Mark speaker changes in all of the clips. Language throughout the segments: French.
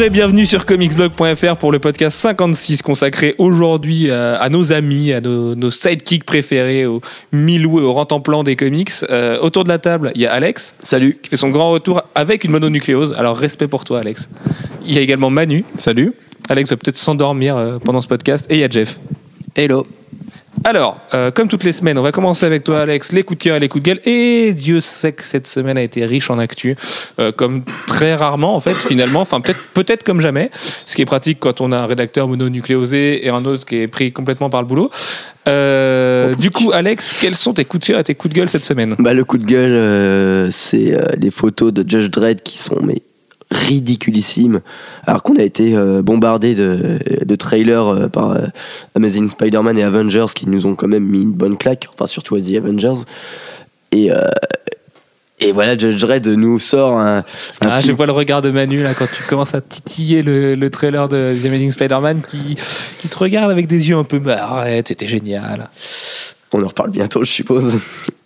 Speaker 1: Bonjour et bienvenue sur comicsblog.fr pour le podcast 56 consacré aujourd'hui à, à nos amis, à nos, nos sidekicks préférés, aux Milou et au plan des comics. Euh, autour de la table, il y a Alex.
Speaker 2: Salut.
Speaker 1: Qui fait son grand retour avec une mononucléose. Alors respect pour toi Alex. Il y a également Manu.
Speaker 3: Salut.
Speaker 1: Alex va peut-être s'endormir euh, pendant ce podcast. Et il y a Jeff.
Speaker 2: Hello.
Speaker 1: Alors, euh, comme toutes les semaines, on va commencer avec toi, Alex, les coups de cœur et les coups de gueule. Et Dieu sait que cette semaine a été riche en actu, euh, comme très rarement, en fait, finalement. Enfin, peut-être peut comme jamais, ce qui est pratique quand on a un rédacteur mononucléosé et un autre qui est pris complètement par le boulot. Euh, du coup, Alex, quels sont tes coups de cœur et tes coups de gueule cette semaine?
Speaker 2: Bah, Le coup de gueule, c'est les photos de Judge Dredd qui sont mais ridiculissime. Alors qu'on a été euh, bombardé de, de trailers euh, par euh, Amazing Spider-Man et Avengers qui nous ont quand même mis une bonne claque, enfin surtout The Avengers. Et, et voilà, Judge Dredd nous sort un.
Speaker 1: ah, je vois le regard de Manu là quand tu commences à titiller le, le trailer de The Amazing Spider-Man qui, qui te regarde avec des yeux un peu. Bah, arrête, c'était génial.
Speaker 2: On en reparle bientôt, je suppose.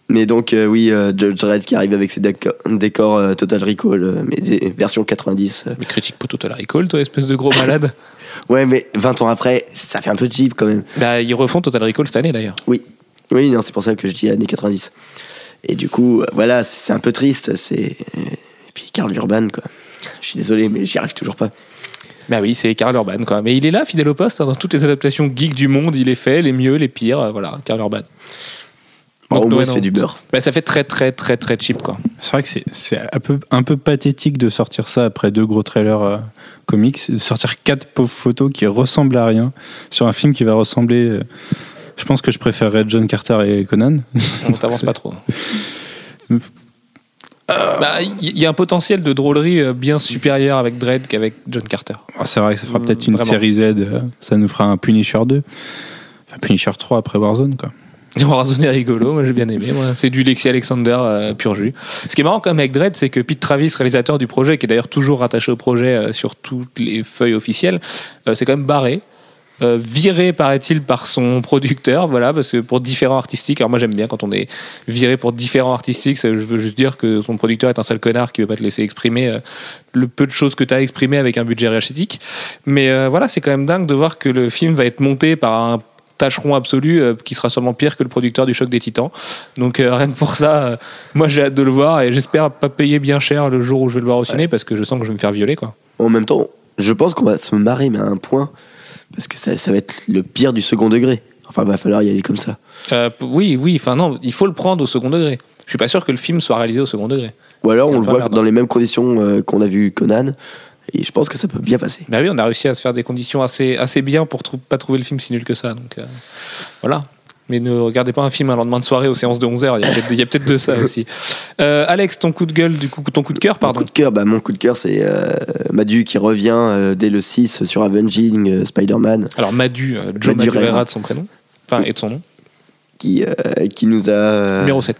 Speaker 2: Mais donc, euh, oui, euh, Judge Dredd qui arrive avec ses décors, euh, Total Recall, mais des versions 90.
Speaker 1: Mais critique pour Total Recall, toi, espèce de gros malade.
Speaker 2: ouais, mais 20 ans après, ça fait un peu cheap quand même.
Speaker 1: Bah, ils refont Total Recall cette année d'ailleurs.
Speaker 2: Oui, oui, non, c'est pour ça que je dis années 90. Et du coup, voilà, c'est un peu triste. C'est et puis Karl Urban, quoi. Je suis désolé, mais j'y arrive toujours pas.
Speaker 1: Bah oui, c'est Karl Urban, quoi. Mais il est là, fidèle au poste, hein, dans toutes les adaptations geeks du monde, il est fait, les mieux, les pires, voilà, Karl Urban.
Speaker 2: Donc, au moins, ça fait du beurre.
Speaker 1: Bah, ça fait très, très, très, très cheap, quoi.
Speaker 3: C'est vrai que c'est un peu, un peu pathétique de sortir ça après deux gros trailers euh, comics, de sortir quatre pauvres photos qui ressemblent à rien sur un film qui va ressembler. Euh, je pense que je préférerais John Carter et Conan.
Speaker 1: On t'avance pas trop. Il bah, y a un potentiel de drôlerie euh, bien supérieur avec Dredd qu'avec John Carter.
Speaker 3: Ah, c'est vrai que ça fera peut-être une série Z, ça nous fera un Punisher 2. Enfin, Punisher 3 après Warzone, quoi.
Speaker 1: Warzone est rigolo, moi j'ai bien aimé. C'est du Lexi Alexander euh, pur jus. Ce qui est marrant quand même avec Dredd, c'est que Pete Travis, réalisateur du projet, qui est d'ailleurs toujours rattaché au projet euh, sur toutes les feuilles officielles, euh, c'est quand même barré. viré paraît-il par son producteur voilà parce que pour différents artistiques alors moi j'aime bien quand on est viré pour différents artistiques je veux juste dire que son producteur est un sale connard qui veut pas te laisser exprimer le peu de choses que tu as exprimé avec un budget réachitique mais voilà c'est quand même dingue de voir que le film va être monté par un tâcheron absolu euh, qui sera sûrement pire que le producteur du choc des titans. Donc euh, rien que pour ça, euh, moi j'ai hâte de le voir et j'espère pas payer bien cher le jour où je vais le voir au ciné parce que je sens que je vais me faire violer quoi.
Speaker 2: En même temps, je pense qu'on va se marrer mais à un point parce que ça, ça va être le pire du second degré. Enfin, il va falloir y aller comme ça.
Speaker 1: oui, oui, enfin non, il faut le prendre au second degré. Je suis pas sûr que le film soit réalisé au second degré.
Speaker 2: Ou alors on le voit dans les mêmes conditions qu'on a vu Conan. Et je pense que ça peut bien passer.
Speaker 1: Bah oui, on a réussi à se faire des conditions assez, assez bien pour ne pas trouver le film si nul que ça. Donc euh, voilà. Mais ne regardez pas un film un lendemain de soirée aux séances de 11h. Il y a peut-être de ça aussi. Euh, Alex, ton coup de gueule, du coup, ton coup de cœur, pardon.
Speaker 2: Mon coup de cœur, bah, mon coup de cœur, c'est euh, Madu qui revient dès le 6 sur Avenging Spider-Man.
Speaker 1: Alors Madu, Joe Madu de son prénom, enfin et de son nom.
Speaker 2: Qui, qui nous a.
Speaker 1: Numéro 7.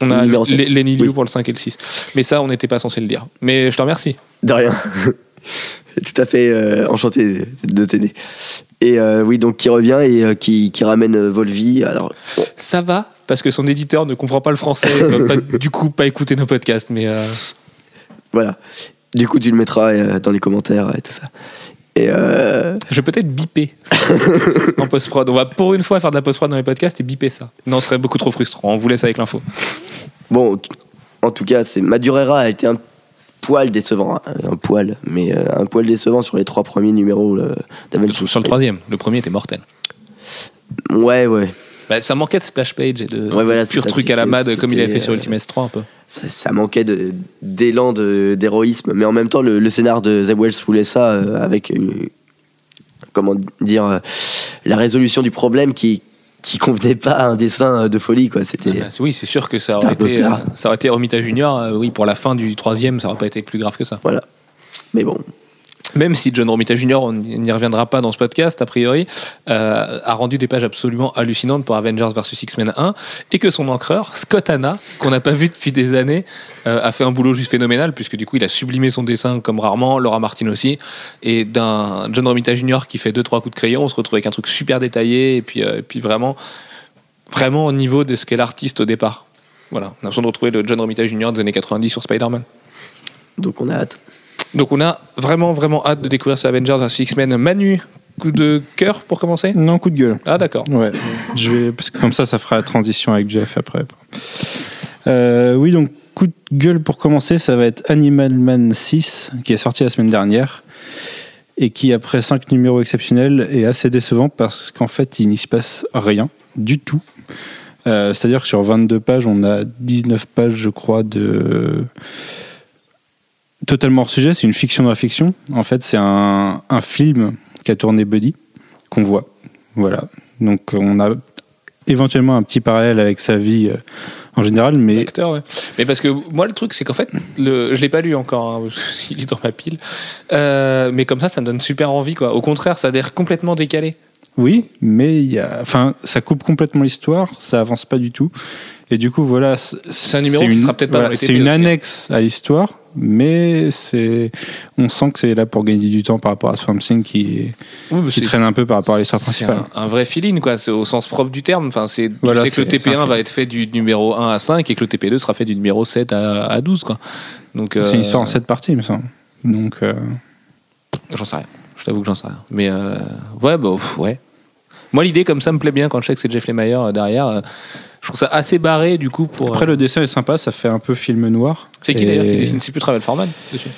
Speaker 1: On a Lenny Liu pour le 5 et le 6. Mais ça, on n'était pas censé le dire. Mais je te remercie.
Speaker 2: De rien. Tout à fait euh, enchanté de t'aider. Et euh, oui, donc qui revient et euh, qui, qui, ramène Volvi. Alors,
Speaker 1: Ça va, parce que son éditeur ne comprend pas le français, et du coup pas écouter nos podcasts. Mais
Speaker 2: Voilà. Du coup, tu le mettras dans les commentaires et tout ça. Et Je
Speaker 1: vais peut-être biper en post-prod. On va pour une fois faire de la post-prod dans les podcasts et biper ça. Non, ce serait beaucoup trop frustrant. On vous laisse avec l'info.
Speaker 2: Bon, en tout cas, c'est Madurera a été un poil décevant, hein. un poil, mais euh, un poil décevant sur les trois premiers numéros euh,
Speaker 1: d'Avengers. Sur le troisième, le premier était mortel.
Speaker 2: Ouais, ouais.
Speaker 1: Bah, ça manquait de splash page et de, ouais, pur truc à la mad comme il a fait sur euh, Ultimate 3 un peu.
Speaker 2: Ça, manquait d'élan d'héroïsme, mais en même temps le, scénar de The Wells voulait ça avec comment dire la résolution du problème qui qui convenait pas à un dessin de folie quoi. C'était ah
Speaker 1: bah, oui c'est sûr que ça aurait été euh, ça aurait été Romita Junior euh, oui pour la fin du troisième ça aurait pas été plus grave que ça.
Speaker 2: Voilà. Mais bon
Speaker 1: même si John Romita Jr., on n'y reviendra pas dans ce podcast, a priori, euh, a rendu des pages absolument hallucinantes pour Avengers vs X-Men 1, et que son encreur, Scott Hanna, qu'on n'a pas vu depuis des années, euh, a fait un boulot juste phénoménal, puisque du coup, il a sublimé son dessin comme rarement, Laura Martin aussi, et d'un John Romita Jr. qui fait deux trois coups de crayon, on se retrouve avec un truc super détaillé, et puis, euh, puis vraiment, vraiment au niveau de ce qu'est l'artiste au départ. Voilà, on a besoin de retrouver le John Romita Jr. des années 90 sur Spider-Man.
Speaker 2: Donc on a hâte.
Speaker 1: Donc on a vraiment vraiment hâte de découvrir ce Avengers vs X-Men. Manu, coup de cœur pour commencer?
Speaker 3: Non, coup de gueule.
Speaker 1: Ah d'accord.
Speaker 3: Ouais. Je vais, parce que comme ça, ça fera la transition avec Jeff après. Euh, oui, donc coup de gueule pour commencer, ça va être Animal Man 6, qui est sorti la semaine dernière et qui, après 5 numéros exceptionnels, est assez décevant parce qu'en fait, il n'y se passe rien du tout. Euh, C'est-à-dire que sur 22 pages, on a 19 pages, je crois, de. Totalement hors sujet, c'est une fiction dans la fiction. En fait, c'est un, un film qu'a tourné Buddy, qu'on voit. Voilà. Donc, on a éventuellement un petit parallèle avec sa vie euh, en général, mais
Speaker 1: Acteur, ouais. Mais parce que moi, le truc, c'est qu'en fait, le, je l'ai pas lu encore, hein, il est dans ma pile. Euh, mais comme ça, ça me donne super envie, quoi. Au contraire, ça a l'air complètement décalé.
Speaker 3: Oui, mais il y a, enfin, ça coupe complètement l'histoire, ça avance pas du tout. Et du coup, voilà, c'est
Speaker 1: un numéro qui
Speaker 3: une,
Speaker 1: sera peut-être les
Speaker 3: C'est une
Speaker 1: aussi, hein.
Speaker 3: annexe à l'histoire, mais c'est, on sent que c'est là pour gagner du temps par rapport à Swamp Thing qui,
Speaker 1: Oui,
Speaker 3: qui traîne un peu par rapport à l'histoire principale.
Speaker 1: un, un vrai feeling, quoi. C'est au sens propre du terme. Enfin, c'est,
Speaker 3: Voilà,
Speaker 1: tu sais que le
Speaker 3: c'est- c'est un
Speaker 1: TP1
Speaker 3: film.
Speaker 1: va être fait du numéro 1 à 5 et que le TP2 sera fait du numéro 7 à, à 12, quoi. Donc,
Speaker 3: C'est
Speaker 1: euh,
Speaker 3: une histoire en sept parties, il me semble. Donc, euh,
Speaker 1: J'en sais rien. Je t'avoue que j'en sais rien. Mais euh, ouais, bah, pff, ouais. Moi, l'idée comme ça me plaît bien quand je sais que c'est Jeff Lemire euh, derrière. Je trouve ça assez barré du coup pour.
Speaker 3: après,
Speaker 1: euh,
Speaker 3: le dessin est sympa, ça fait un peu film noir.
Speaker 1: C'est qui
Speaker 3: Et-
Speaker 1: d'ailleurs qui dessine C'est plus Travel Forman dessus.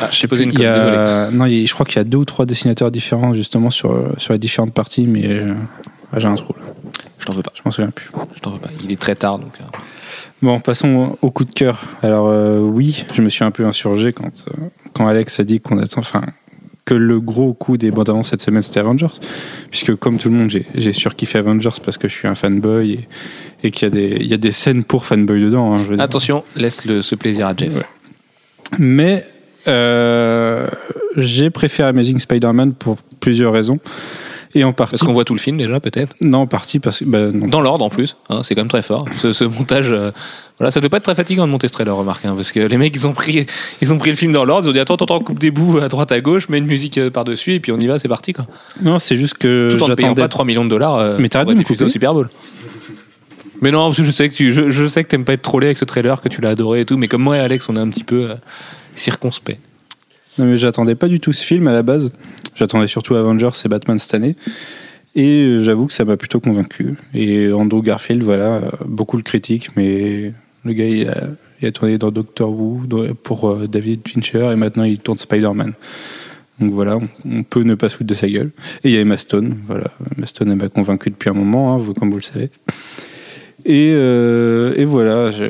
Speaker 1: Ah, je t'ai posé une colle,
Speaker 3: a-. Non, je crois qu'il y a deux ou trois dessinateurs différents justement sur, sur les différentes parties, mais euh, ah, j'ai un trou. là.
Speaker 1: Je t'en veux pas.
Speaker 3: Je m'en souviens plus.
Speaker 1: Je t'en veux pas. Il est très tard donc. euh,
Speaker 3: Bon, passons au coup de cœur. Alors euh, oui, je me suis un peu insurgé quand, euh, quand Alex a dit qu'on attend, enfin, que le gros coup des bandes annonces cette semaine c'était Avengers, puisque comme tout le monde, j'ai, surkiffé Avengers parce que je suis un fanboy et, et qu'il y a des, il y a des scènes pour fanboy dedans. hein, je veux dire.
Speaker 1: Attention, laisse le, ce plaisir à Jeff.
Speaker 3: Ouais. Mais euh, j'ai préféré Amazing Spider-Man pour plusieurs raisons. Et en partie.
Speaker 1: Parce qu'on voit tout le film déjà peut-être.
Speaker 3: Non, en partie parce que. bah, non.
Speaker 1: Dans l'ordre en plus. hein, c'est quand même très fort. Ce, ce montage. euh, voilà, ça doit pas être très fatigant de monter ce trailer, remarque. hein, parce que les mecs ils ont pris ils ont pris le film dans l'ordre. Ils ont dit attends attends, coupe des bouts à droite à gauche, mets une musique euh, par dessus et puis on y va, c'est parti quoi.
Speaker 3: Non, c'est juste que
Speaker 1: Tout en ne payant pas 3 millions de dollars. euh,
Speaker 3: Mais t'arrêtes de me
Speaker 1: au. Super Bowl. Mais non, parce que je sais que tu, je, je sais que t'aimes pas être trollé avec ce trailer, que tu l'as adoré et tout. Mais comme moi et Alex, on est un petit peu euh, circonspect.
Speaker 3: Non, mais j'attendais pas du tout ce film à la base. J'attendais surtout Avengers et Batman cette année. Et j'avoue que ça m'a plutôt convaincu. Et Andrew Garfield, voilà, euh, beaucoup le critique, mais le gars, il a, tourné dans Doctor Who pour euh, David Fincher et maintenant il tourne Spider-Man. Donc voilà, on, peut ne pas se foutre de sa gueule. Et il y a Emma Stone, voilà. Emma Stone elle m'a convaincu depuis un moment, hein, comme vous le savez. Et, euh, et voilà, je-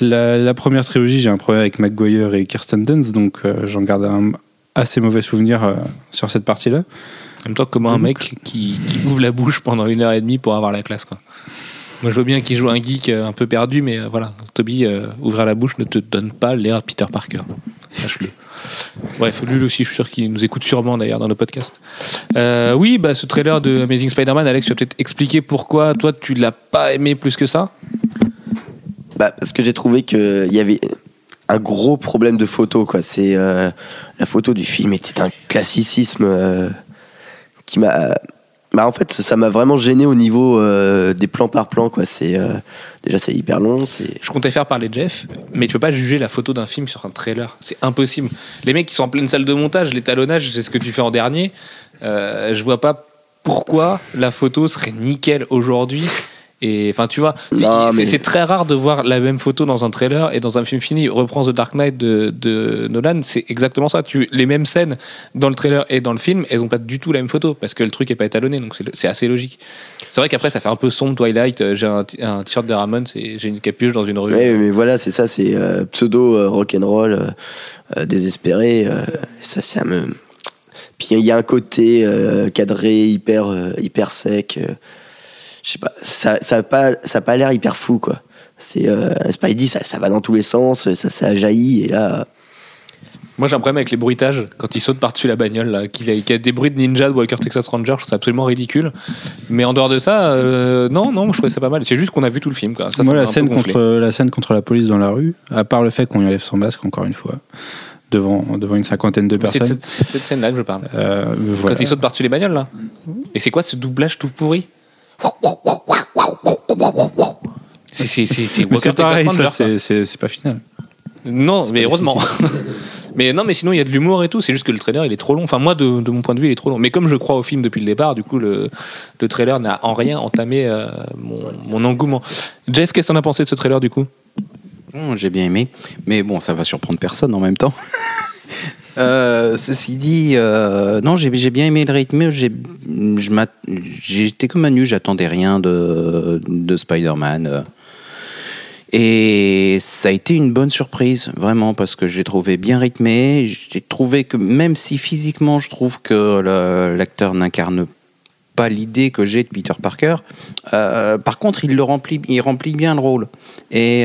Speaker 3: la, la première trilogie, j'ai un problème avec McGuire et Kirsten Dunst, donc euh, j'en garde un assez mauvais souvenir euh, sur cette partie-là.
Speaker 1: En même temps, comment un mec qui, qui ouvre la bouche pendant une heure et demie pour avoir la classe, quoi. Moi, je veux bien qu'il joue un geek un peu perdu, mais voilà, Toby, ouvrir la bouche ne te donne pas l'air de Peter Parker. Sache-le. Bref, lui aussi, je suis sûr qu'il nous écoute sûrement d'ailleurs dans nos podcasts. Euh, oui, bah, ce trailer de Amazing Spider-Man, Alex, tu vas peut-être expliquer pourquoi toi tu l'as pas aimé plus que ça?
Speaker 2: Bah, parce que j'ai trouvé qu'il y avait un gros problème de photo. Quoi. Euh, la photo du film était un classicisme euh, qui m'a. Bah, en fait, ça m'a vraiment gêné au niveau euh, des plans par plan. Quoi. Euh, déjà, c'est hyper long.
Speaker 1: Je comptais faire parler Jeff, mais tu peux pas juger la photo d'un film sur un trailer. C'est impossible. Les mecs qui sont en pleine salle de montage, l'étalonnage, c'est ce que tu fais en dernier. Euh, je vois pas pourquoi la photo serait nickel aujourd'hui. Et enfin, tu vois,
Speaker 2: Non,
Speaker 1: c'est
Speaker 2: mais-
Speaker 1: c'est très rare de voir la même photo dans un trailer et dans un film fini. Reprends The Dark Knight de, de Nolan, c'est exactement ça. Tu, les mêmes scènes dans le trailer et dans le film, elles ont pas du tout la même photo parce que le truc est pas étalonné, donc c'est- c'est assez logique. C'est vrai qu'après, ça fait un peu sombre Twilight. Euh, J'ai un, t-shirt de Ramones et j'ai une capuche dans une rue.
Speaker 2: Ouais, mais voilà, c'est ça, c'est euh, pseudo euh, rock'n'roll, euh, euh, désespéré. ça, ça me. Puis il y a un côté cadré, hyper, hyper sec. Je sais pas, ça, ça a pas, ça a pas l'air hyper fou, quoi. C'est euh, Spidey, ça, ça va dans tous les sens, ça, ça jaillit, et là.
Speaker 1: Moi, j'ai un problème avec les bruitages quand il saute par-dessus la bagnole, là, qu'il a, qu'il y a des bruits de ninja de Walker Texas Ranger, je trouve ça absolument ridicule. Mais en dehors de ça, euh, non, non, je trouvais ça pas mal. C'est juste qu'on a vu tout le film, quoi. Ça,
Speaker 3: Moi, la scène, contre, la scène contre la police dans la rue, à part le fait qu'on y enlève son masque, encore une fois, devant, devant une cinquantaine de
Speaker 1: C'est de
Speaker 3: personnes.
Speaker 1: cette, c'est cette scène-là que je parle.
Speaker 3: euh, voilà.
Speaker 1: Quand il saute par-dessus les bagnoles, là. Et c'est quoi ce doublage tout pourri? C'est
Speaker 3: pareil, c'est- pas final.
Speaker 1: Non, mais heureusement. mais non, mais sinon il y a de l'humour et tout. C'est juste que le trailer il est trop long. Enfin moi de, de mon point de vue il est trop long. Mais comme je crois au film depuis le départ, du coup le, le trailer n'a en rien entamé euh, mon, mon engouement. Jeff, qu'est-ce que t'en as pensé de ce trailer du coup?
Speaker 4: Hum, J'ai bien aimé, mais bon, ça va surprendre personne en même temps. Euh, ceci dit, euh, non, j'ai bien aimé le rythme. J'étais comme Manu, j'attendais rien de, de Spider-Man. euh. Et ça a été une bonne surprise, vraiment, parce que j'ai trouvé bien rythmé. J'ai trouvé que même si physiquement, je trouve que l'acteur n'incarne pas l'idée que j'ai de Peter Parker, par contre, il le remplit, il remplit bien le rôle. Et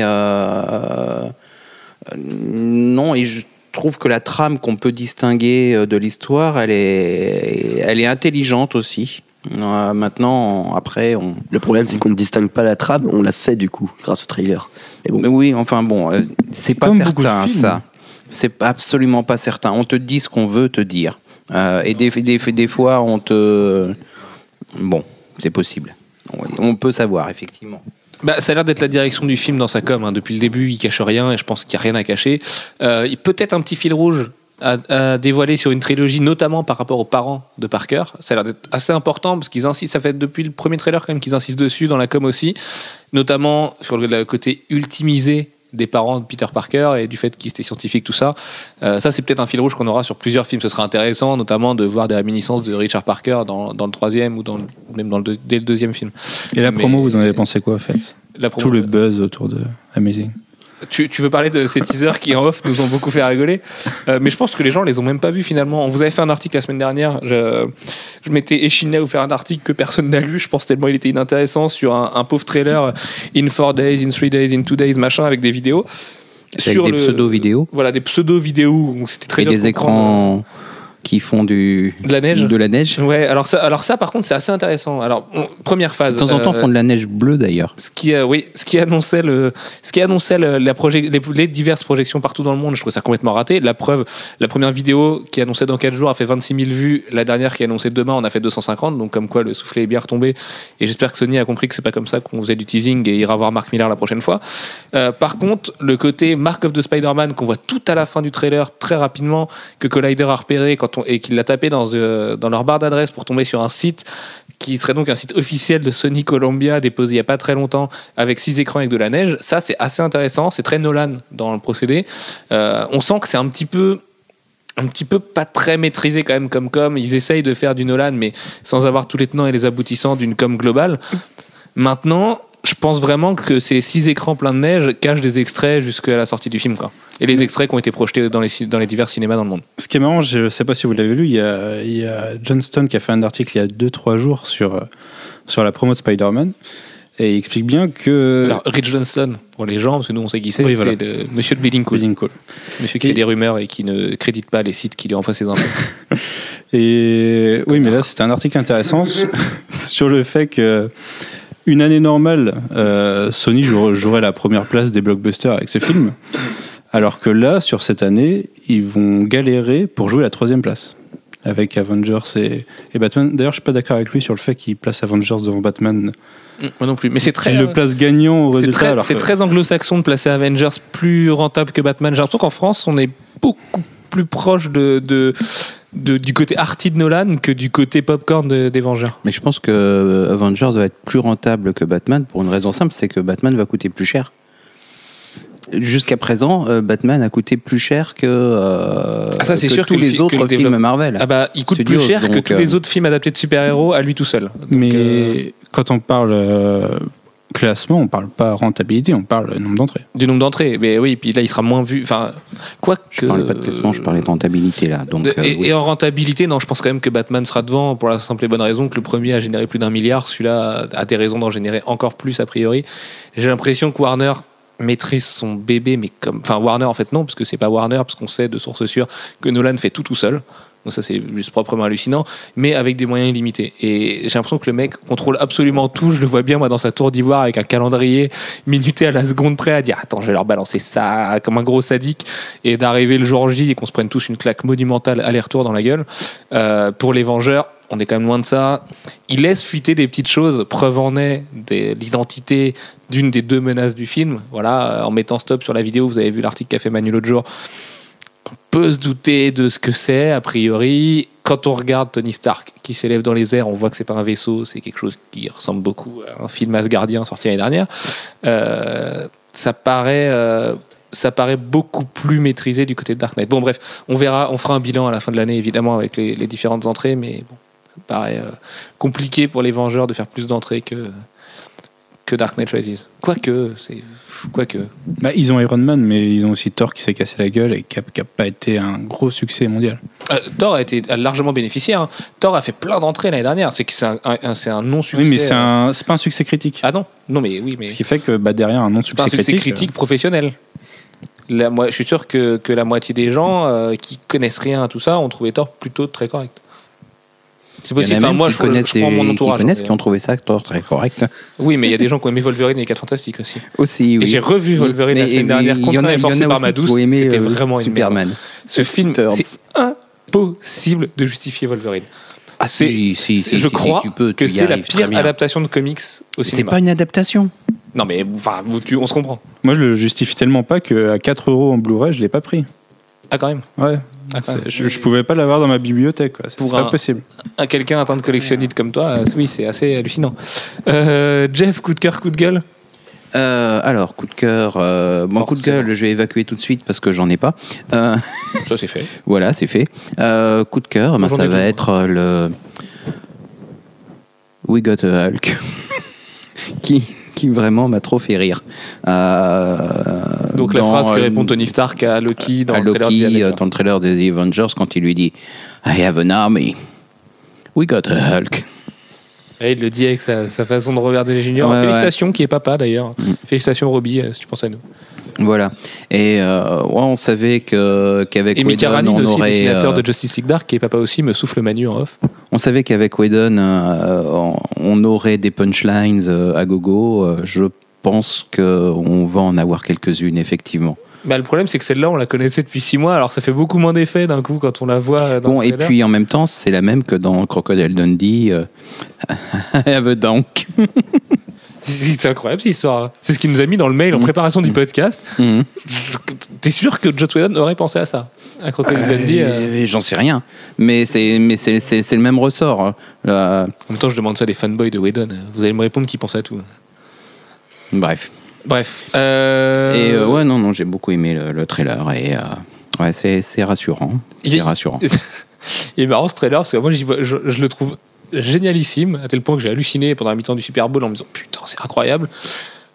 Speaker 4: non, et trouve que la trame qu'on peut distinguer euh, de l'histoire, elle est, elle est intelligente aussi. Euh, maintenant, après, on.
Speaker 2: Le problème, c'est qu'on ne distingue pas la trame, on la sait du coup, grâce au trailer. Mais bon,
Speaker 4: Mais oui, enfin bon, euh, c'est pas
Speaker 3: Comme
Speaker 4: certain ça. C'est absolument pas certain. On te dit ce qu'on veut te dire. Euh, et des, des, des fois, on te. Bon, c'est possible. On peut savoir, effectivement.
Speaker 1: Bah, ça a l'air d'être la direction du film dans sa com. hein. Depuis le début, il cache rien et je pense qu'il n'y a rien à cacher. Euh, Peut-être un petit fil rouge à, dévoiler sur une trilogie, notamment par rapport aux parents de Parker. Ça a l'air d'être assez important parce qu'ils insistent, ça fait depuis le premier trailer quand même qu'ils insistent dessus dans la com aussi, notamment sur le côté ultimisé des parents de Peter Parker et du fait qu'il était scientifique, tout ça. Euh, ça, c'est peut-être un fil rouge qu'on aura sur plusieurs films. Ce sera intéressant, notamment de voir des réminiscences de Richard Parker dans, dans le troisième ou dans le- même dans le deux- dès le deuxième film.
Speaker 3: Et la
Speaker 1: Mais-
Speaker 3: promo, vous en avez pensé quoi, en fait?
Speaker 1: La promo-
Speaker 3: Tout le buzz autour de Amazing.
Speaker 1: Tu, tu veux parler de ces teasers qui en off nous ont beaucoup fait rigoler, Euh, mais je pense que les gens les ont même pas vus finalement. On vous avait fait un article la semaine dernière. Je, je m'étais échiné à vous faire un article que personne n'a lu. Je pense tellement il était inintéressant sur un, un pauvre trailer euh, in four days, in three days, in two days, machin avec des vidéos.
Speaker 4: Avec des
Speaker 1: le-
Speaker 4: pseudo-vidéos
Speaker 1: Voilà, des pseudo vidéos où c'était très
Speaker 4: et des
Speaker 1: comprendre.
Speaker 4: écrans qui font du.
Speaker 1: De la neige
Speaker 4: De la neige.
Speaker 1: Ouais, alors ça, alors ça par contre c'est assez intéressant. Alors on- première phase.
Speaker 4: De temps en temps,
Speaker 1: euh,
Speaker 4: font de la neige bleue d'ailleurs.
Speaker 1: ce qui, euh, oui, ce qui annonçait, le, ce qui annonçait le- la les, les diverses projections partout dans le monde, je trouve ça complètement raté. La preuve, la première vidéo qui annonçait dans 4 jours a fait 26 000 vues. La dernière qui annonçait demain en a fait 250. Donc, comme quoi le soufflet est bien retombé. Et j'espère que Sony a compris que c'est pas comme ça qu'on faisait du teasing et ira voir Mark Miller la prochaine fois. Euh, par contre, le côté Mark of the Spider-Man qu'on voit tout à la fin du trailer très rapidement, que Collider a repéré quand et qu'il l'a tapé dans, euh, dans leur barre d'adresse pour tomber sur un site qui serait donc un site officiel de Sony Columbia déposé il n'y a pas très longtemps avec six écrans avec de la neige. Ça, c'est assez intéressant. C'est très Nolan dans le procédé. Euh, on sent que c'est un petit peu un petit peu pas très maîtrisé quand même comme com. Ils essayent de faire du Nolan, mais sans avoir tous les tenants et les aboutissants d'une com globale. Maintenant, je pense vraiment que ces six écrans pleins de neige cachent des extraits jusqu'à la sortie du film. Quoi. Et les extraits qui ont été projetés dans les, ci- dans les divers cinémas dans le monde.
Speaker 3: Ce qui est marrant, je ne sais pas si vous l'avez lu, il y, a, il y a Johnston qui a fait un article il y a 2-3 jours sur, sur la promo de Spider-Man. Et il explique bien que.
Speaker 1: Alors, Rich Johnston, pour les gens, parce que nous on sait qui c'est,
Speaker 3: Oui,
Speaker 1: c'est
Speaker 3: voilà.
Speaker 1: le monsieur de Bleeding Cool.
Speaker 3: Bleeding Cool.
Speaker 1: Monsieur qui fait des rumeurs et qui ne crédite pas les sites qui lui envoient ses infos.
Speaker 3: Et oui, mais là, c'était un article intéressant sur le fait que une année normale, euh, Sony jou- jouerait la première place des blockbusters avec ce film, alors que là, sur cette année, ils vont galérer pour jouer la troisième place avec Avengers et, et Batman. D'ailleurs, je suis pas d'accord avec lui sur le fait qu'il place Avengers devant Batman.
Speaker 1: Moi non plus. Mais c'est très.
Speaker 3: Il le place gagnant au résultat.
Speaker 1: c'est très anglo-saxon de placer Avengers plus rentable que Batman. J'ai l'impression qu'en France, on est beaucoup plus proche de, de, de- du côté arty de Nolan que du côté popcorn de- des Vengeurs?
Speaker 4: Mais je pense que euh, Avengers va être plus rentable que Batman pour une raison simple, c'est que Batman va coûter plus cher. Jusqu'à présent, euh, Batman a coûté plus cher que, euh,
Speaker 1: Ah, ça, c'est
Speaker 4: que
Speaker 1: sûr
Speaker 4: tous
Speaker 1: que
Speaker 4: les autres
Speaker 1: le
Speaker 4: films Marvel.
Speaker 1: Ah bah, il coûte
Speaker 4: Studios,
Speaker 1: plus cher que tous
Speaker 4: euh,
Speaker 1: les autres films adaptés de super-héros à lui tout seul. Donc,
Speaker 3: mais
Speaker 1: euh,
Speaker 3: quand on parle euh, classement, on parle pas rentabilité, on parle nombre d'entrées.
Speaker 1: du nombre d'entrées. Mais oui, puis là, il sera moins vu. Enfin, quoi que.
Speaker 4: Je parlais pas de classement, je parlais de rentabilité là. Donc,
Speaker 1: De-
Speaker 4: euh,
Speaker 1: et,
Speaker 4: oui.
Speaker 1: et en rentabilité, non, je pense quand même que Batman sera devant pour la simple et bonne raison que le premier a généré plus d'un milliard, celui-là a des raisons d'en générer encore plus a priori. J'ai l'impression que Warner maîtrise son bébé, mais comme, enfin Warner en fait non, parce que c'est pas Warner, parce qu'on sait de sources sûres que Nolan fait tout tout seul. Donc ça c'est juste proprement hallucinant, mais avec des moyens illimités. Et j'ai l'impression que le mec contrôle absolument tout. Je le vois bien moi dans sa tour d'ivoire avec un calendrier minuté à la seconde près à dire attends je vais leur balancer ça comme un gros sadique et d'arriver le jour J et qu'on se prenne tous une claque monumentale aller-retour dans la gueule. Euh, pour les Vengeurs, on est quand même loin de ça. Il laisse fuiter des petites choses, preuve en est de l'identité d'une des deux menaces du film. Voilà, en mettant stop sur la vidéo, vous avez vu l'article qu'a fait Manu l'autre jour. On peut se douter de ce que c'est, a priori. Quand on regarde Tony Stark qui s'élève dans les airs, on voit que c'est pas un vaisseau, c'est quelque chose qui ressemble beaucoup à un film Asgardien sorti l'année dernière. Euh, ça paraît. euh, ça paraît beaucoup plus maîtrisé du côté de Dark Knight. Bon, bref, on verra, on fera un bilan à la fin de l'année, évidemment, avec les, différentes entrées, mais bon, ça paraît euh, compliqué pour les Vengeurs de faire plus d'entrées que, que Dark Knight Rises. Quoique, c'est. Quoique.
Speaker 3: Bah, ils ont Iron Man, mais ils ont aussi Thor qui s'est cassé la gueule et qui n'a pas été un gros succès mondial.
Speaker 1: Euh, Thor a été largement bénéficié. hein. Thor a fait plein d'entrées l'année dernière. C'est un, un- c'est un non-succès.
Speaker 3: Oui, mais c'est
Speaker 1: euh.
Speaker 3: pas un succès critique.
Speaker 1: Ah non, non, mais oui, mais
Speaker 3: Ce qui fait que bah, derrière un non-succès
Speaker 1: un succès
Speaker 3: critique,
Speaker 1: critique professionnel. La, moi, je suis sûr que, que la moitié des gens euh, qui connaissent rien à tout ça ont trouvé Thor plutôt très correct. C'est possible. Enfin, moi,
Speaker 4: qui
Speaker 1: je,
Speaker 4: connaissent,
Speaker 1: je prends mon
Speaker 4: qui,
Speaker 1: entourage.
Speaker 4: connaissent,
Speaker 1: hein,
Speaker 4: qui ont trouvé ça très correct.
Speaker 1: Oui, mais il y a des gens qui ont aimé Wolverine et les 4 Fantastiques aussi.
Speaker 4: Aussi, oui.
Speaker 1: Et j'ai revu Wolverine la
Speaker 4: Mais-
Speaker 1: semaine
Speaker 4: mais
Speaker 1: dernière, contraint et forcé par ma
Speaker 4: qui
Speaker 1: douce. C'était
Speaker 4: euh,
Speaker 1: vraiment une merde.
Speaker 4: Superman.
Speaker 1: Ce film, c'est impossible de justifier Wolverine.
Speaker 4: Ah,
Speaker 1: C'est-
Speaker 4: si, si,
Speaker 1: C'est-
Speaker 4: si,
Speaker 1: je
Speaker 4: si,
Speaker 1: crois
Speaker 4: tu peux,
Speaker 1: que
Speaker 4: tu
Speaker 1: c'est la pire adaptation de comics au
Speaker 4: C'est
Speaker 1: cinéma.
Speaker 4: pas une adaptation.
Speaker 1: Non, mais enfin, on se comprend.
Speaker 3: Moi, je le justifie tellement pas qu'à 4 euros en Blu-ray, je l'ai pas pris.
Speaker 1: Ah, quand même.
Speaker 3: Ouais.
Speaker 1: Ah,
Speaker 3: je, je pouvais pas l'avoir dans ma bibliothèque. C'est pas
Speaker 1: un-
Speaker 3: possible.
Speaker 1: Un- Quelqu'un atteint de collectionnite comme toi, euh, oui, c'est assez hallucinant. Euh, Jeff, coup de cœur, coup de gueule?
Speaker 4: Euh, alors, coup de cœur. euh, mon coup de gueule, je vais évacuer tout de suite parce que j'en ai pas. Euh,
Speaker 1: Ça, c'est fait.
Speaker 4: voilà, c'est fait. Euh, coup de cœur, ben, ça va être le We Got a Hulk, qui, qui vraiment m'a trop fait rire. Euh,
Speaker 1: Donc, la phrase que répond Tony Stark à Loki dans
Speaker 4: à
Speaker 1: le trailer
Speaker 4: Loki, euh, dans le trailer des Avengers quand il lui dit I have an army. We got a Hulk.
Speaker 1: Ouais, il le dit avec sa, sa façon de regarder les juniors.
Speaker 4: Ouais, ouais.
Speaker 1: Félicitations, qui est papa d'ailleurs.
Speaker 4: Mm.
Speaker 1: Félicitations, Robbie, euh, si tu penses à nous.
Speaker 4: Voilà. Et euh, ouais, on savait que qu'avec
Speaker 1: Et Mika
Speaker 4: Whedon, on
Speaker 1: aussi,
Speaker 4: aurait
Speaker 1: dessinateur
Speaker 4: euh,
Speaker 1: de Justice League Dark, qui est papa aussi, me souffle Manu en off.
Speaker 4: on savait qu'avec Whedon, euh, on- on aurait des punchlines euh, à gogo. Euh, Je pense qu'on va en avoir quelques-unes effectivement.
Speaker 1: Bah, le problème, c'est que celle-là, on la connaissait depuis 6 mois, alors ça fait beaucoup moins d'effet d'un coup quand on la voit euh, dans
Speaker 4: Bon,
Speaker 1: le
Speaker 4: et
Speaker 1: trailer.
Speaker 4: puis en même temps, c'est la même que dans Crocodile Dundee. euh, have a donk.
Speaker 1: C'est incroyable cette histoire. C'est ce qu'il nous a mis dans le mail en
Speaker 4: Mm.
Speaker 1: préparation du podcast.
Speaker 4: Mhm.
Speaker 1: T'es sûr que Joss Whedon aurait pensé à ça? À Crocodile Dundee euh,
Speaker 4: Euh, J'en sais rien, mais c'est le même ressort.
Speaker 1: En même temps, je demande ça à des fanboys de Whedon. Vous allez me répondre qu'ils pensent à tout.
Speaker 4: bref.
Speaker 1: Bref. euh,
Speaker 4: Et ouais, non, non, j'ai beaucoup aimé le, le trailer et ouais, c'est rassurant. C'est rassurant.
Speaker 1: Il est marrant ce trailer parce que moi je le trouve génialissime à tel point que j'ai halluciné pendant la mi-temps du Super Bowl en me disant putain c'est incroyable.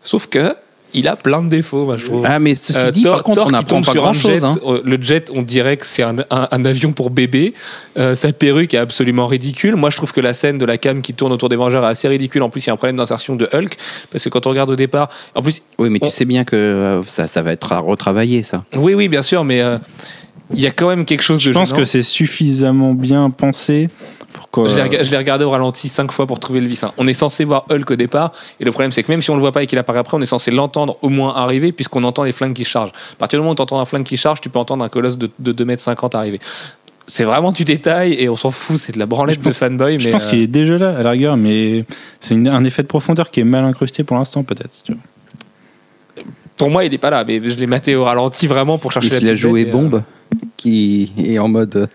Speaker 1: Sauf que il a plein de défauts, moi je trouve.
Speaker 4: Ah, mais ceci
Speaker 1: Euh,
Speaker 4: dit,
Speaker 1: Thor-
Speaker 4: par contre,
Speaker 1: Thor
Speaker 4: on
Speaker 1: qui
Speaker 4: n'apprend
Speaker 1: tombe
Speaker 4: pas
Speaker 1: sur un
Speaker 4: grand chose.
Speaker 1: jet,
Speaker 4: Hein.
Speaker 1: euh, Le jet, on dirait que c'est un, un- un avion pour bébé. Euh, sa perruque est absolument ridicule. Moi, je trouve que la scène de la cam qui tourne autour des Vengeurs est assez ridicule. En plus, il y a un problème d'insertion de Hulk parce que quand on regarde au départ, en plus,
Speaker 4: Oui, mais
Speaker 1: On-
Speaker 4: tu sais bien que euh, ça, ça va être à retravailler, ça.
Speaker 1: oui, oui, bien sûr, mais euh, il y a quand même quelque chose
Speaker 3: Je
Speaker 1: de
Speaker 3: pense
Speaker 1: gênant.
Speaker 3: que c'est suffisamment bien pensé
Speaker 1: Je l'ai rega- je l'ai regardé au ralenti cinq fois pour trouver le vice. hein. On est censé voir Hulk au départ, et le problème c'est que même si on le voit pas et qu'il apparaît après, on est censé l'entendre au moins arriver, puisqu'on entend les flingues qui chargent. À partir du moment où tu entends un flingue qui charge, tu peux entendre un colosse de, de 2m50 arriver. C'est vraiment du détail, et on s'en fout, c'est de la branlette
Speaker 3: Je pense-
Speaker 1: de fanboy.
Speaker 3: Je
Speaker 1: mais,
Speaker 3: pense
Speaker 1: euh,
Speaker 3: qu'il est déjà là, à la rigueur, mais c'est une- un effet de profondeur qui est mal incrusté pour l'instant, peut-être. tu vois.
Speaker 1: pour moi, il est pas là, mais je l'ai maté au ralenti vraiment pour chercher la
Speaker 4: Il a joué
Speaker 1: euh,
Speaker 4: bombe, qui est en mode.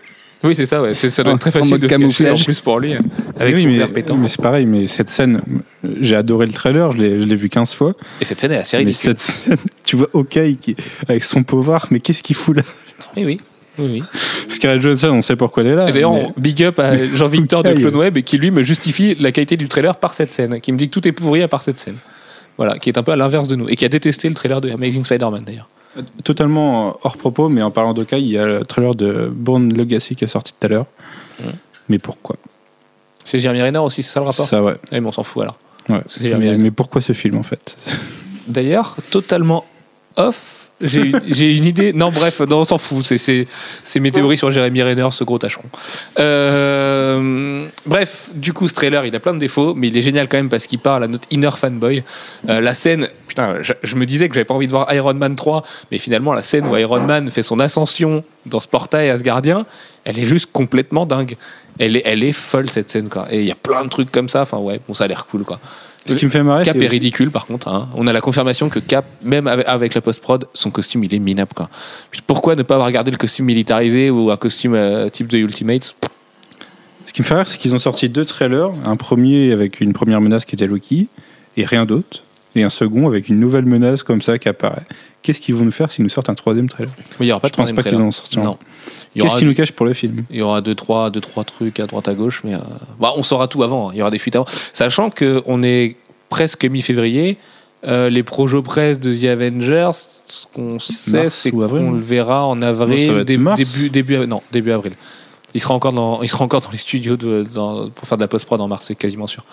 Speaker 1: Oui, c'est ça, ouais. C'est- ça doit être très facile de se cacher en plus pour lui, euh, avec
Speaker 3: oui,
Speaker 1: son
Speaker 3: mais,
Speaker 1: verre pétant.
Speaker 3: mais c'est pareil, mais cette scène, j'ai adoré le trailer, je l'ai vu 15 fois.
Speaker 1: Et cette scène est assez
Speaker 3: Mais
Speaker 1: ridicule.
Speaker 3: cette scène, tu vois Hawkeye qui, avec son pauvre, mais qu'est-ce qu'il fout là?
Speaker 1: Oui, oui. oui, oui.
Speaker 3: Scarlett Johansson, on sait pourquoi elle est là.
Speaker 1: Et D'ailleurs,
Speaker 3: mais-
Speaker 1: big up à Jean-Victor de. Clone Web qui lui me justifie la qualité du trailer par cette scène, qui me dit que tout est pourri à part cette scène. Voilà, qui est un peu à l'inverse de nous et qui a détesté le trailer de Amazing Spider-Man d'ailleurs.
Speaker 3: Totalement hors propos, mais en parlant d'Hawkeye, il y a le trailer de Born Legacy qui est sorti tout à l'heure.
Speaker 1: Mhm.
Speaker 3: Mais pourquoi?
Speaker 1: C'est Jeremy Renner aussi, c'est ça le rapport?
Speaker 3: Ça, ouais.
Speaker 1: Ah, mais on s'en fout alors.
Speaker 3: ouais. Mais pourquoi ce film en fait?
Speaker 1: D'ailleurs, totalement off, j'ai une idée. Non, bref, non, on s'en fout. C'est- mes théories sur Jérémy Renner, ce gros tâcheron. Euh, bref, du coup, ce trailer, il a plein de défauts, mais il est génial quand même parce qu'il parle à notre inner fanboy. Euh, la scène, putain, je, je me disais que j'avais pas envie de voir Iron Man 3, mais finalement, la scène où Iron Man fait son ascension dans ce portail asgardien, elle est juste complètement dingue. Elle est, elle est folle cette scène, quoi. Et il y a plein de trucs comme ça. Enfin, ouais, bon, ça a l'air cool, quoi.
Speaker 3: Ce qui me fait marrer,
Speaker 1: Cap est ridicule par contre. hein. On a la confirmation que Cap, même avec, la post-prod, son costume il est minable. Quoi. Pourquoi ne pas avoir regardé le costume militarisé ou un costume euh, type de Ultimates?
Speaker 3: Ce qui me fait rire, c'est qu'ils ont sorti deux trailers. Un premier avec une première menace qui était Loki et rien d'autre. Et un second avec une nouvelle menace comme ça qui apparaît. Qu'est-ce qu'ils vont nous faire s'ils nous sortent un troisième trailer
Speaker 1: Il n'y aura pas
Speaker 3: Je
Speaker 1: de
Speaker 3: pense
Speaker 1: troisième
Speaker 3: pas qu'ils en sortiront.
Speaker 1: Non. Y
Speaker 3: Qu'est-ce qu'ils nous cachent pour le film?
Speaker 1: Il y aura deux trois, deux, trois trucs à droite à gauche, mais euh, bah, on saura tout avant. hein. Il y aura des fuites avant. Sachant qu'on est presque mi-février. euh, les projets presse de The Avengers, ce qu'on sait, c'est qu'on le verra en
Speaker 3: Non,
Speaker 1: avril,
Speaker 3: être
Speaker 1: début, début, début, non, début avril. Il sera encore dans, il sera encore dans les studios pour faire de la post-prod en mars, c'est quasiment sûr.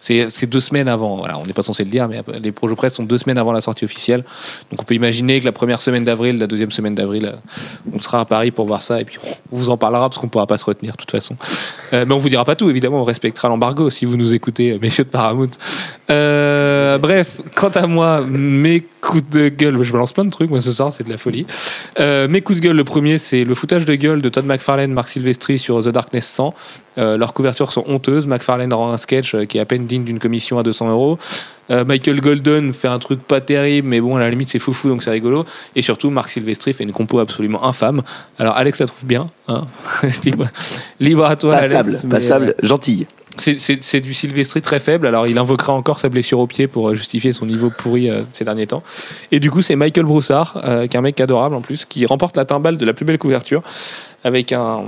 Speaker 1: C'est deux semaines avant. Voilà, on n'est pas censé le dire, mais les projets presse sont deux semaines avant la sortie officielle. Donc on peut imaginer que la première semaine d'avril, la deuxième semaine d'avril, euh, on sera à Paris pour voir ça et puis on vous en parlera parce qu'on pourra pas se retenir de toute façon. Euh, mais on vous dira pas tout, évidemment, on respectera l'embargo si vous nous écoutez, euh, messieurs de Paramount. Bref, quant à moi, mes coups de gueule, je balance plein de trucs, moi ce soir c'est de la folie. Mes coups de gueule, le premier c'est le foutage de gueule de Todd McFarlane, Marc Silvestri sur The Darkness 100. Euh, leurs couvertures sont honteuses. McFarlane rend un sketch euh, qui est à peine digne d'une commission à 200 euros. Euh, Michael Golden fait un truc pas terrible, mais bon, à la limite, c'est foufou, donc c'est rigolo. Et surtout, Marc Silvestri fait une compo absolument infâme. Alors, Alex la trouve bien. Hein libre, libre à toi,
Speaker 2: Passable,
Speaker 1: Alex.
Speaker 2: passable,
Speaker 1: euh,
Speaker 2: gentille.
Speaker 1: c'est- du Silvestri très faible. Alors, il invoquera encore sa blessure au pied pour justifier son niveau pourri euh, ces derniers temps. Et du coup, c'est Michael Broussard, euh, qui est un mec adorable en plus, qui remporte la timbale de la plus belle couverture avec un.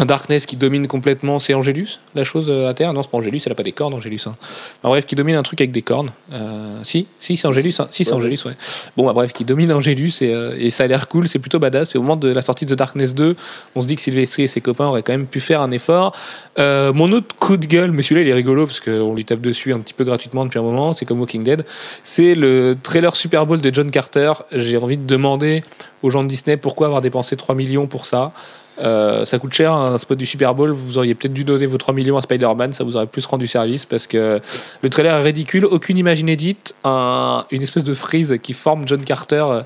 Speaker 1: Un Darkness qui domine complètement, c'est Angelus, la chose euh, à terre? Non, c'est pas Angelus, elle a pas des cornes, Angelus. Hein. Bref, qui domine un truc avec des cornes. Euh, si, si, c'est Angelus. hein. Si, c'est
Speaker 2: Ouais,
Speaker 1: Angelus, ouais. Bon, bah, bref, qui domine Angelus et, euh, et ça a l'air cool, c'est plutôt badass. Et au moment de la sortie de The Darkness 2, on se dit que Sylvester et ses copains auraient quand même pu faire un effort. Euh, mon autre coup de gueule, mais celui-là il est rigolo parce qu'on lui tape dessus un petit peu gratuitement depuis un moment, c'est comme Walking Dead. C'est le trailer Super Bowl de John Carter. J'ai envie de demander aux gens de Disney pourquoi avoir dépensé 3 millions pour ça. Euh, ça coûte cher un spot du Super Bowl. Vous auriez peut-être dû donner vos 3 millions à Spider-Man, ça vous aurait plus rendu service parce que le trailer est ridicule, aucune image inédite, un- une espèce de frise qui forme John Carter euh,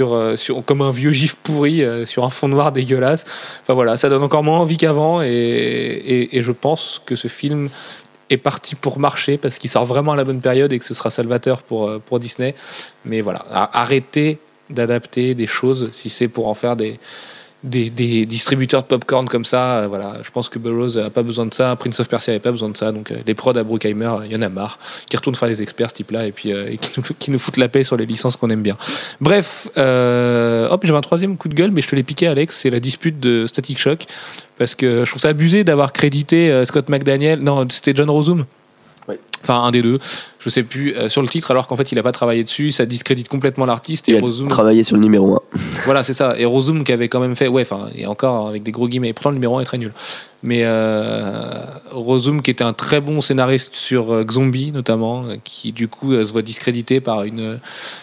Speaker 1: euh, sur, comme un vieux gif pourri sur un fond noir dégueulasse. Enfin voilà, ça donne encore moins envie qu'avant et, je pense que ce film est parti pour marcher parce qu'il sort vraiment à la bonne période et que ce sera salvateur pour, Disney. Mais voilà, arrêtez d'adapter des choses si c'est pour en faire des, des, des distributeurs de popcorn comme ça. euh, voilà, je pense que Burroughs n'a pas besoin de ça, Prince of Persia n'avait pas besoin de ça. Donc euh, les prods à Bruckheimer, il y en a marre, qui retournent faire les experts ce type-là et puis euh, et qui, nous, qui nous foutent la paix sur les licences qu'on aime bien. Bref, euh, hop, j'avais un troisième coup de gueule, mais je te l'ai piqué, Alex. C'est la dispute de Static Shock parce que je trouve ça abusé d'avoir crédité euh, Scott McDaniel. Non, c'était John Rossum.
Speaker 2: Ouais.
Speaker 1: Enfin, un des deux, je sais plus, euh, sur le titre, alors qu'en fait, il n'a pas travaillé dessus, ça discrédite complètement l'artiste.
Speaker 2: Il
Speaker 1: Et
Speaker 2: a travaillé sur le numéro 1.
Speaker 1: voilà, c'est ça. Et Rosum qui avait quand même fait, ouais, enfin, et encore avec des gros guillemets. Pourtant, le numéro 1 est très nul. Mais euh, Rosum qui était un très bon scénariste sur euh, Zombie, notamment, euh, qui du coup euh, se voit discrédité par une,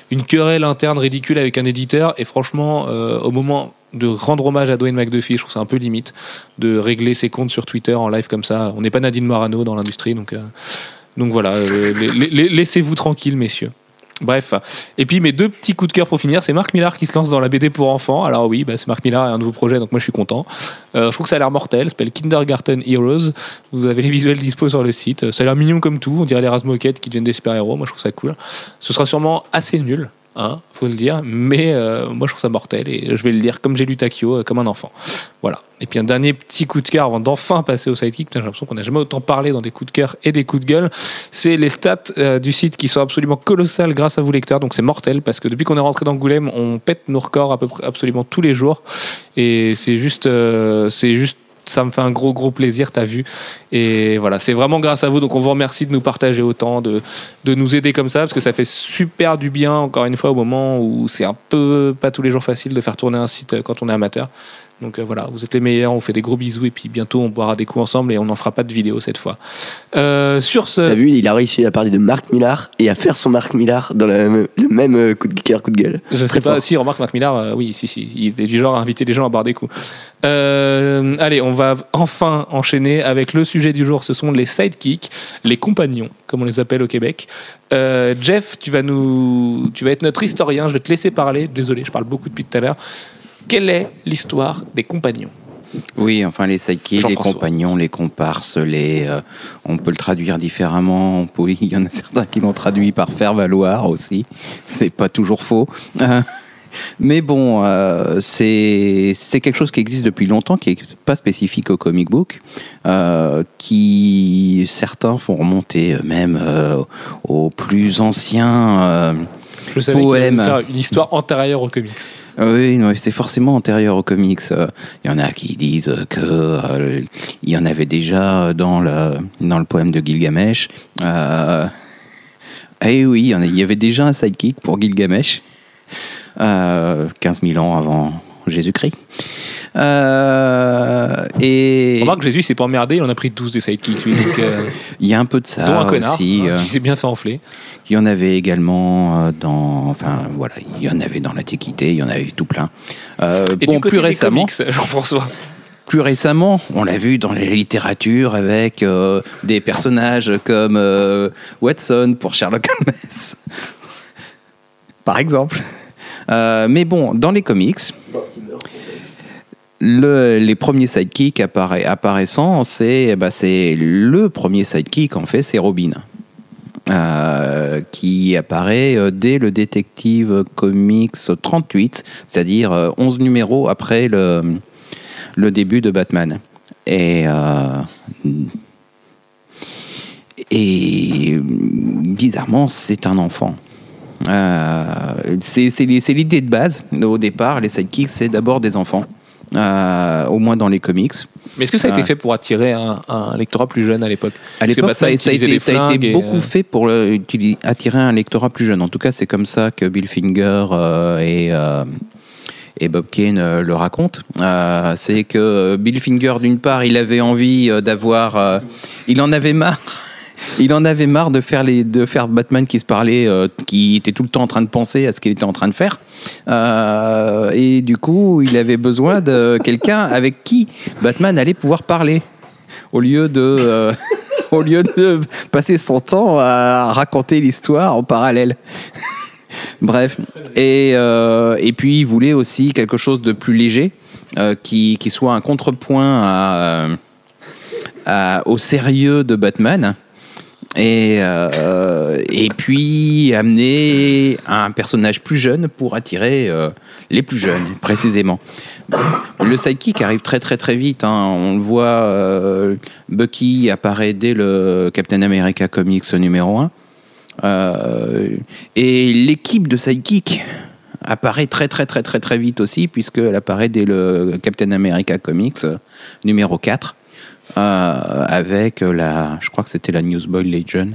Speaker 1: une querelle interne ridicule avec un éditeur. Et franchement, au moment de rendre hommage à Dwayne McDuffie, je trouve ça un peu limite de régler ses comptes sur Twitter en live comme ça. On n'est pas Nadine Morano dans l'industrie, donc, donc voilà, euh, laissez-vous tranquille, messieurs. Bref. Et puis mes deux petits coups de cœur pour finir, c'est Marc Millar qui se lance dans la BD pour enfants. Alors oui, bah, c'est Marc Millar et un nouveau projet, donc moi je suis content. Euh, je que ça a l'air mortel, ça s'appelle Kindergarten Heroes. Vous avez les visuels dispo sur le site. Ça a l'air mignon comme tout, on dirait les Razmoquettes qui deviennent des super-héros. Moi je trouve ça cool. Ce sera sûrement assez nul, hein, faut le dire, mais euh, moi je trouve ça mortel et je vais le lire comme j'ai lu Takio, euh, comme un enfant. Voilà. Et puis un dernier petit coup de cœur avant d'enfin passer au sidekick. J'ai l'impression qu'on n'a jamais autant parlé dans des coups de cœur et des coups de gueule. C'est les stats euh, du site qui sont absolument colossales grâce à vous lecteurs. Donc c'est mortel parce que depuis qu'on est rentré dans Goulême, on pète nos records à peu près absolument tous les jours. Et c'est juste, euh, c'est juste ça me fait un gros gros plaisir, t'as vu. Et voilà, c'est vraiment grâce à vous. Donc on vous remercie de nous partager autant, de, de nous aider comme ça, parce que ça fait super du bien, encore une fois, au moment où c'est un peu pas tous les jours facile de faire tourner un site quand on est amateur. Donc euh, voilà, vous êtes les meilleurs, on fait des gros bisous et puis bientôt on boira des coups ensemble et on n'en fera pas de vidéo cette fois. Euh, sur ce.
Speaker 2: T'as vu, il a réussi à parler de Marc Millar et à faire son Marc Millar dans la- le même euh, coup de cœur, coup de gueule.
Speaker 1: Je sais
Speaker 2: Très
Speaker 1: pas
Speaker 2: fort.
Speaker 1: si remarque Marc Millard, euh, oui, si, si, il est du genre à inviter les gens à boire des coups. Allez, on va enfin enchaîner avec le sujet du jour. Ce sont les sidekicks, les compagnons, comme on les appelle au Québec. Jeff, tu vas nous, tu vas être notre historien. Je vais te laisser parler. Désolé, je parle beaucoup depuis tout à l'heure. Quelle est l'histoire des compagnons?
Speaker 4: Oui, enfin les sidekicks, les compagnons, les comparses, les, euh, on peut le traduire différemment. Peut- il y en a certains qui l'ont traduit par faire valoir aussi. C'est pas toujours faux. Euh, mais bon, euh, c'est c'est quelque chose qui existe depuis longtemps, qui n'est pas spécifique au comic book, euh, qui certains font remonter même euh, aux plus anciens.
Speaker 1: Je savais
Speaker 4: Poème.
Speaker 1: faire une histoire antérieure aux comics.
Speaker 4: oui, non, c'est forcément antérieur aux comics. Euh, Il y en a qui disent que euh, il y en avait déjà dans le dans le poème de Gilgamesh. Euh, eh oui, il y avait déjà un sidekick pour Gilgamesh, euh, 15 000 ans avant Jésus-Christ. Euh, et
Speaker 1: Remarque que Jésus s'est pas emmerdé, il en a pris 12 des sidekicks, lui, donc, euh,
Speaker 4: il y a un peu de ça
Speaker 1: dont un connard,
Speaker 4: aussi.
Speaker 1: hein,
Speaker 4: euh,
Speaker 1: qui s'est bien fait enfler.
Speaker 4: Il y en avait également euh, dans, enfin voilà, il y en avait dans l'Antiquité, il y en avait tout plein.
Speaker 1: Et
Speaker 4: bon,
Speaker 1: du côté
Speaker 4: plus
Speaker 1: des
Speaker 4: récemment,
Speaker 1: Jean-François.
Speaker 4: plus récemment, on l'a vu dans la littérature avec euh, des personnages comme euh, Watson pour Sherlock Holmes, par exemple. Euh, mais bon, dans les comics, le- les premiers sidekicks appara- apparaissant, c'est bah, c'est le premier sidekick en fait, c'est Robin. Euh, qui apparaît euh, dès le détective comics 38, c'est-à-dire euh, 11 numéros après le, début de Batman. Et, euh, bizarrement, c'est un enfant. Euh, c'est l'idée de base. Au départ, les sidekicks, c'est d'abord des enfants, euh, au moins dans les comics.
Speaker 1: Mais est-ce que ça a été
Speaker 4: Ouais.
Speaker 1: fait pour attirer un, un lectorat plus jeune à l'époque
Speaker 4: À l'époque, ça, a été, ça a beaucoup
Speaker 1: euh,
Speaker 4: fait pour le- attirer un lectorat plus jeune. En tout cas, c'est comme ça que Bill Finger euh, et, euh, et Bob Kane euh, le racontent. Euh, c'est que euh, Bill Finger, d'une part, il avait envie euh, d'avoir... euh, il en avait marre. Il en avait marre de faire, les, de faire Batman qui se parlait, euh, qui était tout le temps en train de penser à ce qu'il était en train de faire. Euh, et du coup, il avait besoin de quelqu'un avec qui Batman allait pouvoir parler. Au lieu de... euh, au lieu de passer son temps à raconter l'histoire en parallèle. Bref. Et, et puis, il voulait aussi quelque chose de plus léger, qui, qui soit un contrepoint au sérieux de Batman. Et, euh, et puis amener un personnage plus jeune pour attirer euh, les plus jeunes, précisément. Le sidekick arrive très très très vite. hein. On le voit, euh, Bucky apparaît dès le Captain America Comics numéro 1. Euh, et l'équipe de sidekick apparaît très très très très très vite aussi, puisqu'elle apparaît dès le Captain America Comics numéro 4. Euh, avec la, je crois que c'était la Newsboy Legion,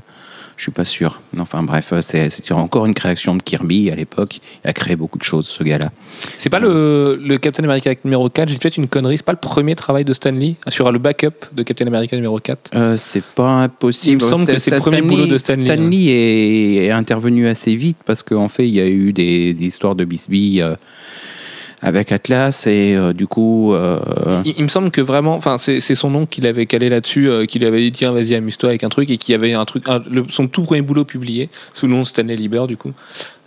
Speaker 4: je suis pas sûr. Enfin bref, euh, c'était encore une création de Kirby à l'époque. Il a créé beaucoup de choses, ce gars-là.
Speaker 1: C'est pas le, le Captain America numéro 4, j'ai peut-être une connerie, c'est pas le premier travail de Stanley sur le backup de Captain America numéro 4
Speaker 4: Euh, c'est pas impossible.
Speaker 1: Il me semble que c'est le premier boulot de Stan Lee,
Speaker 4: Stanley est, est intervenu assez vite parce qu'en fait, il y a eu des histoires de bisbille euh, avec Atlas et euh, du coup, euh,
Speaker 1: il, il me semble que vraiment, enfin c'est son nom qu'il avait calé là-dessus, euh, qu'il avait dit tiens vas-y amuse-toi avec un truc et qui avait un truc, un- le- son tout premier boulot publié sous le nom Stanley Lieber du coup,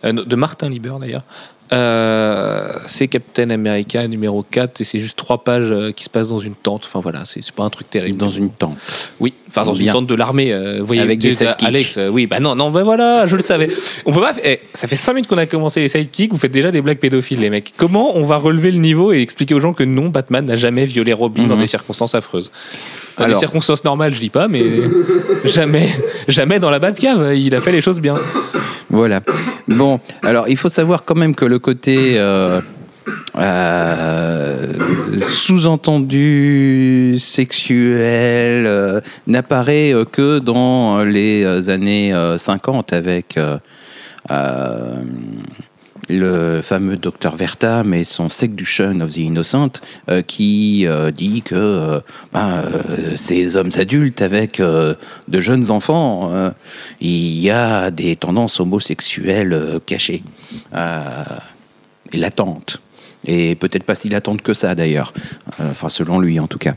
Speaker 1: de Martin Lieber d'ailleurs. Euh, c'est Captain America numéro 4 et c'est juste trois pages qui se passent dans une tente. Enfin voilà, c'est pas un truc terrible.
Speaker 4: dans une tente.
Speaker 1: Oui, enfin dans une tente de l'armée. euh, vous voyez,
Speaker 4: Avec des sidekicks.
Speaker 1: Alex, euh, oui, bah non, non, bah voilà, je le savais. On peut pas. eh, ça fait 5 minutes qu'on a commencé les sidekicks, vous faites déjà des blagues pédophiles, les mecs. Comment on va relever le niveau et expliquer aux gens que non, Batman n'a jamais violé Robin dans
Speaker 4: Mhm.
Speaker 1: des circonstances affreuses? Dans des circonstances normales, je dis pas, mais jamais, jamais dans la Batcave, il a fait les choses bien.
Speaker 4: Voilà. Bon, alors il faut savoir quand même que le côté euh, euh, sous-entendu sexuel euh, n'apparaît euh, que dans les années euh, 50 avec le fameux docteur Vertam et son Seduction of the Innocent qui dit que ben, ces hommes adultes avec de jeunes enfants, il y a des tendances homosexuelles cachées latentes. Et peut-être pas si latentes que ça d'ailleurs, Euh, enfin selon lui en tout cas.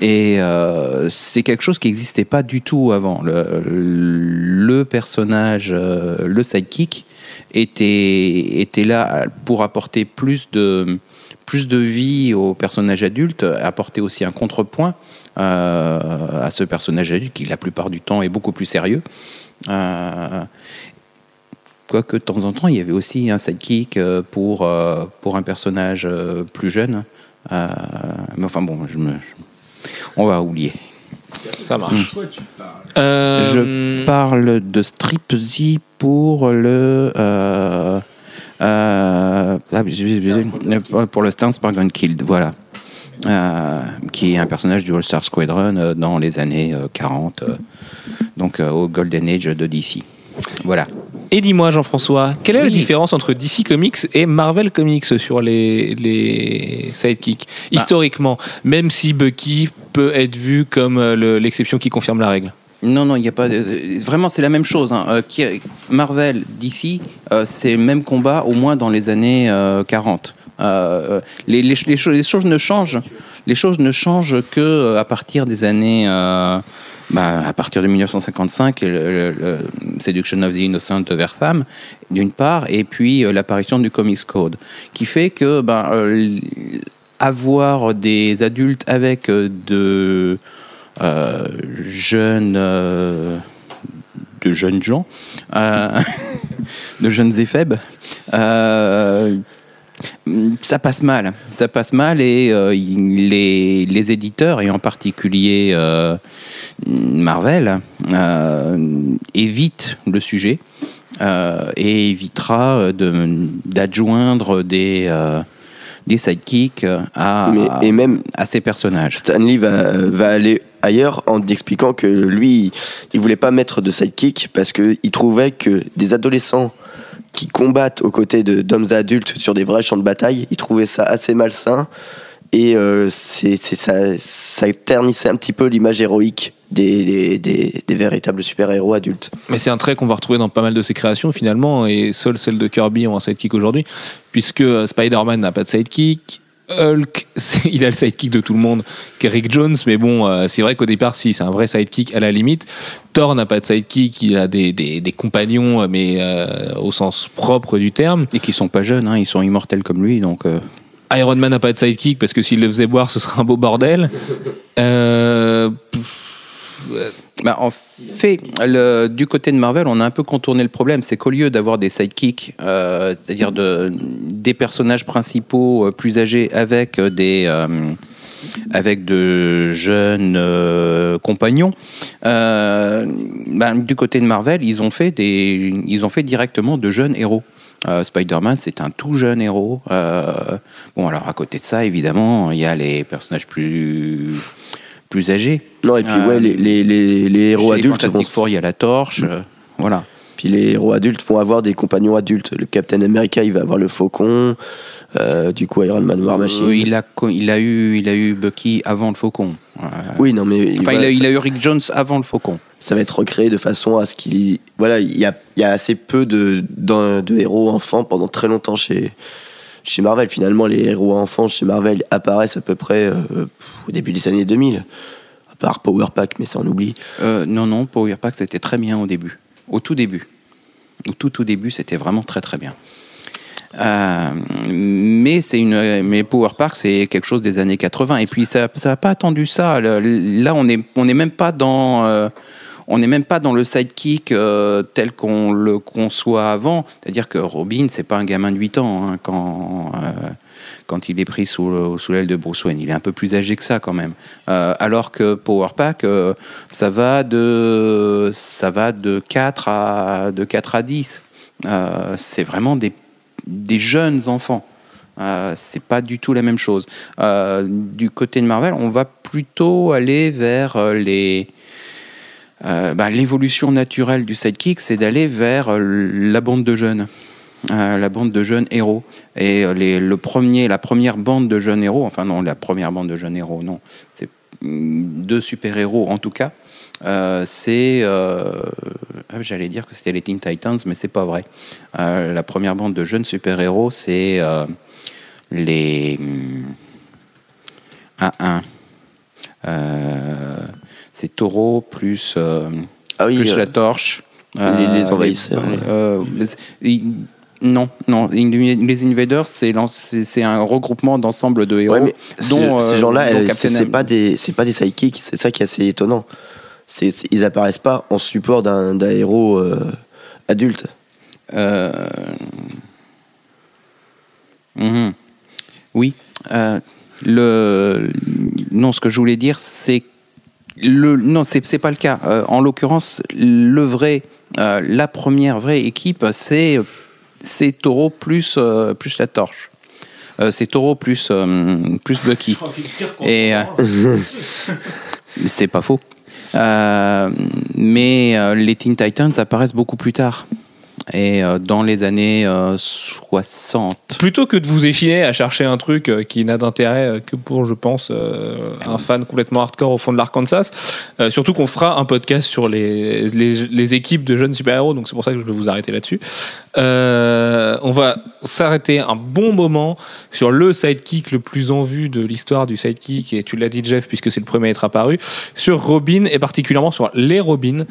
Speaker 4: Et euh, c'est quelque chose qui n'existait pas du tout avant. Le, personnage, euh, le sidekick, était, était là pour apporter plus de, plus de vie au personnage adulte, apporter aussi un contrepoint à ce personnage adulte qui, la plupart du temps, est beaucoup plus sérieux. Quoique de temps en temps, il y avait aussi un sidekick euh, pour, euh, pour un personnage euh, plus jeune. Euh, mais enfin bon, je me, je- on va oublier.
Speaker 1: Ça marche. Euh,
Speaker 4: Je parle de Stripsy pour le. Euh, euh, ah, pour le Stance Spark Killed, voilà. Euh, qui est un personnage du All-Star Squadron euh, dans les années euh, 40, euh, donc euh, au Golden Age de DC. Voilà.
Speaker 1: Et dis-moi, Jean-François, quelle est la différence entre DC Comics et Marvel Comics sur les, les sidekicks Historiquement, même si Bucky peut être vu comme euh, le- l'exception qui confirme la règle?
Speaker 4: Non, non, il n'y a pas. de- Vraiment, c'est la même chose. hein. Euh, Marvel, DC, euh, c'est le même combat au moins dans les années euh, 40. Euh, les, les, les choses, les choses ne changent. Les choses ne changent que euh, à partir des années. euh, bah, à partir de 1955, le, le- Seduction of the Innocent de Vertham, d'une part, et puis euh, l'apparition du Comics Code, qui fait que l- avoir des adultes avec de jeunes de jeunes gens de jeunes éphèbes euh, ça passe mal ça passe mal et euh, les, les éditeurs et en particulier euh, Marvel euh, évitent le sujet euh, et évitera de- d'adjoindre des euh, des sidekicks à,
Speaker 2: Mais- et même
Speaker 4: à ces personnages.
Speaker 2: Stanley va, va aller ailleurs en expliquant que lui, il voulait pas mettre de sidekick parce qu'il trouvait que des adolescents qui combattent aux côtés d'hommes adultes sur des vrais champs de bataille, il trouvait ça assez malsain et euh, c'est, ça, ça ternissait un petit peu l'image héroïque des- des véritables super-héros adultes.
Speaker 1: Mais c'est un trait qu'on va retrouver dans pas mal de ses créations finalement, et seules celles de Kirby ont un sidekick aujourd'hui, puisque euh, Spider-Man n'a pas de sidekick. Hulk, il a le sidekick de tout le monde, Rick Jones, mais bon, euh, c'est vrai qu'au départ, si, c'est un vrai sidekick à la limite. Thor n'a pas de sidekick, il a des, des, des compagnons, euh, mais euh, au sens propre du terme.
Speaker 4: Et qui sont pas jeunes, hein, ils sont immortels comme lui, donc. euh,
Speaker 1: Iron Man n'a pas de sidekick parce que s'il le faisait boire, ce serait un beau bordel. Euh, pff,
Speaker 4: Bah, en fait, du côté de Marvel, on a un peu contourné le problème. C'est qu'au lieu d'avoir des sidekicks, euh, c'est-à-dire de, des personnages principaux euh, plus âgés avec euh, des. avec de jeunes compagnons. Ben, du côté de Marvel, ils ont fait des, ils ont fait directement de jeunes héros. Euh, Spider-Man, c'est un tout jeune héros. Bon, alors à côté de ça, évidemment, il y a les personnages plus plus âgés.
Speaker 2: Non, et puis
Speaker 4: Euh,
Speaker 2: ouais, les, les, les, les héros adultes.
Speaker 4: Fantastic
Speaker 2: vont-
Speaker 4: Four, il y a la torche. euh, voilà.
Speaker 2: Puis les héros adultes vont avoir des compagnons adultes. Le Captain America, il va avoir le Faucon. euh, du coup, Iron Man War Machine.
Speaker 4: Euh, il, a, il, a eu, il a eu Bucky avant le Faucon. Euh,
Speaker 2: Oui, non, mais
Speaker 4: enfin,
Speaker 2: voilà,
Speaker 4: il, a, il
Speaker 2: ça,
Speaker 4: a eu Rick Jones avant le Faucon.
Speaker 2: ça va être recréé de façon à ce qu'il. Voilà, il y a, il y a assez peu de héros enfants pendant très longtemps chez, chez Marvel. Finalement, les héros enfants chez Marvel apparaissent à peu près euh, au début des années 2000. À part Power Pack, mais ça on oublie.
Speaker 4: Euh, non, non, Power Pack, c'était très bien au début. Au tout début. Au tout, tout début, c'était vraiment très, très bien. Euh, mais c'est une mais Power Park c'est quelque chose des années 80 et puis ça ça n'a pas attendu ça là on est on n'est même pas dans on n'est même pas dans le sidekick euh, tel qu'on le conçoit avant c'est-à-dire que Robin c'est pas un gamin de 8 ans hein, quand euh, quand il est pris sous, sous l'aile de Bruce Wayne. Il est un peu plus âgé que ça quand même. Euh, alors que Power Pack, ça, va de, ça va de 4 à, de 4 à 10. Euh, c'est vraiment des, des jeunes enfants. Euh, c'est pas du tout la même chose. Du côté de Marvel, on va plutôt aller vers les. Euh, bah, l'évolution naturelle du sidekick, c'est d'aller vers euh, la bande de jeunes. euh, la bande de jeunes héros. Et le premier, la première bande de jeunes héros, enfin non, la première bande de jeunes héros, non, c'est mm, deux super-héros en tout cas. c'est, ah, j'allais dire que c'était les Teen Titans, mais c'est pas vrai. La première bande de jeunes super-héros, c'est les hum, ah, un. Euh, c'est Taureau plus euh,
Speaker 2: Ah oui,
Speaker 4: plus
Speaker 2: euh,
Speaker 4: la torche.
Speaker 2: les- les envahisseurs,
Speaker 4: euh, les- ils- non, non. Les Invaders, c'est un regroupement d'ensemble de héros.
Speaker 2: Ouais, mais ces-
Speaker 4: dont,
Speaker 2: ces
Speaker 4: euh,
Speaker 2: gens-là, euh, c'est pas des, c'est pas des sidekicks. C'est ça qui est assez étonnant. C'est, ils apparaissent pas en support d'un, d'un héros euh, adulte.
Speaker 4: Euh, mhm. Oui. euh, le non, ce que je voulais dire, c'est le non, c'est c'est pas le cas. Euh, en l'occurrence, le vrai, euh, la première vraie équipe, c'est c'est Taureau plus euh, plus la torche. C'est Taureau plus plus Bucky. Et c'est pas faux. Mais les Teen Titans apparaissent beaucoup plus tard. Et euh, dans les années euh, 60.
Speaker 1: Plutôt que de vous échiner à chercher un truc euh, qui n'a d'intérêt euh, que pour, je pense, euh, un fan complètement hardcore au fond de l'Arkansas, euh, surtout qu'on fera un podcast sur les, les, les équipes de jeunes super-héros, donc c'est pour ça que je vais vous arrêter là-dessus. Euh, on va s'arrêter un bon moment sur le sidekick le plus en vue de l'histoire du sidekick, et tu l'as dit Jeff, puisque c'est le premier à être apparu, sur Robin, et particulièrement sur les Robins.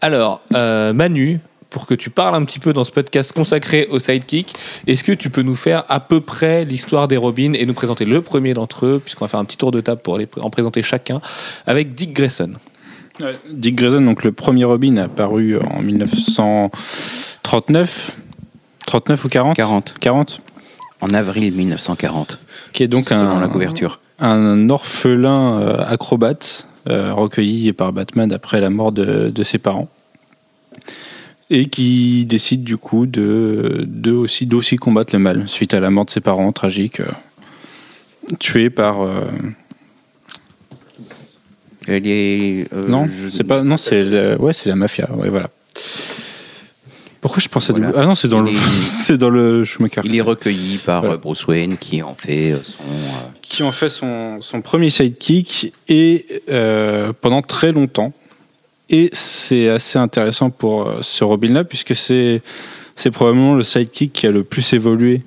Speaker 1: Alors, euh, Manu, pour que tu parles un petit peu dans ce podcast consacré au sidekick, est-ce que tu peux nous faire à peu près l'histoire des Robins et nous présenter le premier d'entre eux, puisqu'on va faire un petit tour de table pour les- en présenter chacun, avec Dick Grayson.
Speaker 3: Dick Grayson, donc le premier Robin, a apparu en 1939. 39 ou 40
Speaker 4: 40.
Speaker 3: 40.
Speaker 4: En avril 1940.
Speaker 3: Qui est donc
Speaker 4: selon
Speaker 3: un,
Speaker 4: la couverture.
Speaker 3: un orphelin euh, acrobate euh, recueilli par Batman après la mort de, de ses parents et qui décide du coup de, de aussi d'aussi combattre le mal suite à la mort de ses parents tragique euh, tué par euh,
Speaker 4: Elle est, euh,
Speaker 3: non
Speaker 4: je-
Speaker 3: c'est pas non c'est le- ouais c'est la mafia ouais voilà pourquoi je pensais
Speaker 4: Voilà.
Speaker 3: ah non c'est dans
Speaker 4: Il
Speaker 3: le
Speaker 4: est-
Speaker 3: c'est dans le Schumacher
Speaker 4: Il est recueilli par
Speaker 3: Voilà.
Speaker 4: euh, Bruce Wayne qui en fait son.
Speaker 3: qui en fait son, son premier sidekick et pendant très longtemps. Et c'est assez intéressant pour euh, ce Robin-là, puisque c'est, c'est probablement le sidekick qui a le plus évolué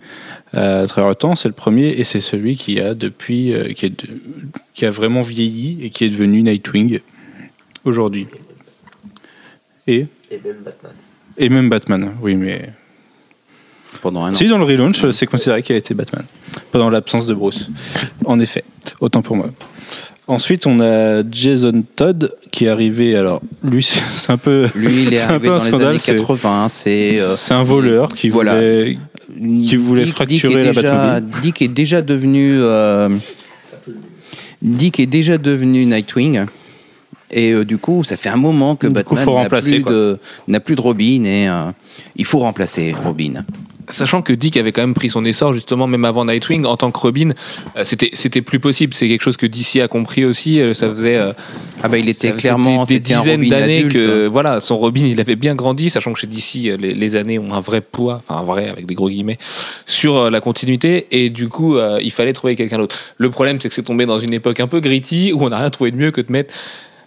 Speaker 3: euh, à travers le temps. C'est le premier et c'est celui qui a depuis euh, qui, est de- qui a vraiment vieilli et qui est devenu Nightwing aujourd'hui. Et,
Speaker 2: Et même Batman.
Speaker 3: et même Batman, oui, mais.
Speaker 4: pendant un an.
Speaker 3: Si, dans le relaunch, c'est considéré qu'il a été Batman. Pendant l'absence de Bruce. En effet. Autant pour moi. Ensuite, on a Jason Todd qui est arrivé. Alors, lui, c'est un peu.
Speaker 4: Lui, il est arrivé
Speaker 3: un
Speaker 4: dans les
Speaker 3: scandale,
Speaker 4: années
Speaker 3: c'est-
Speaker 4: 80. C'est euh,
Speaker 3: C'est un voleur qui
Speaker 4: Voilà.
Speaker 3: voulait. qui voulait fracturer la
Speaker 4: déjà,
Speaker 3: Batmobile.
Speaker 4: Dick est déjà devenu. euh, Dick est déjà devenu Nightwing. Et euh, du coup, ça fait un moment que
Speaker 3: Du
Speaker 4: Batman n'a plus, plus de Robin et il faut remplacer Robin.
Speaker 1: Sachant que Dick avait quand même pris son essor justement même avant Nightwing en tant que Robin, euh, c'était c'était plus possible. C'est quelque chose que DC a compris aussi. euh, Ça faisait euh,
Speaker 4: Ah bah il était clairement
Speaker 1: des, des dizaines d'années que voilà son Robin il avait bien grandi, sachant que chez DC les, les années ont un vrai poids, enfin un vrai avec des gros guillemets sur la continuité et du coup il fallait trouver quelqu'un d'autre. Le problème c'est que c'est tombé dans une époque un peu gritty où on n'a rien trouvé de mieux que de mettre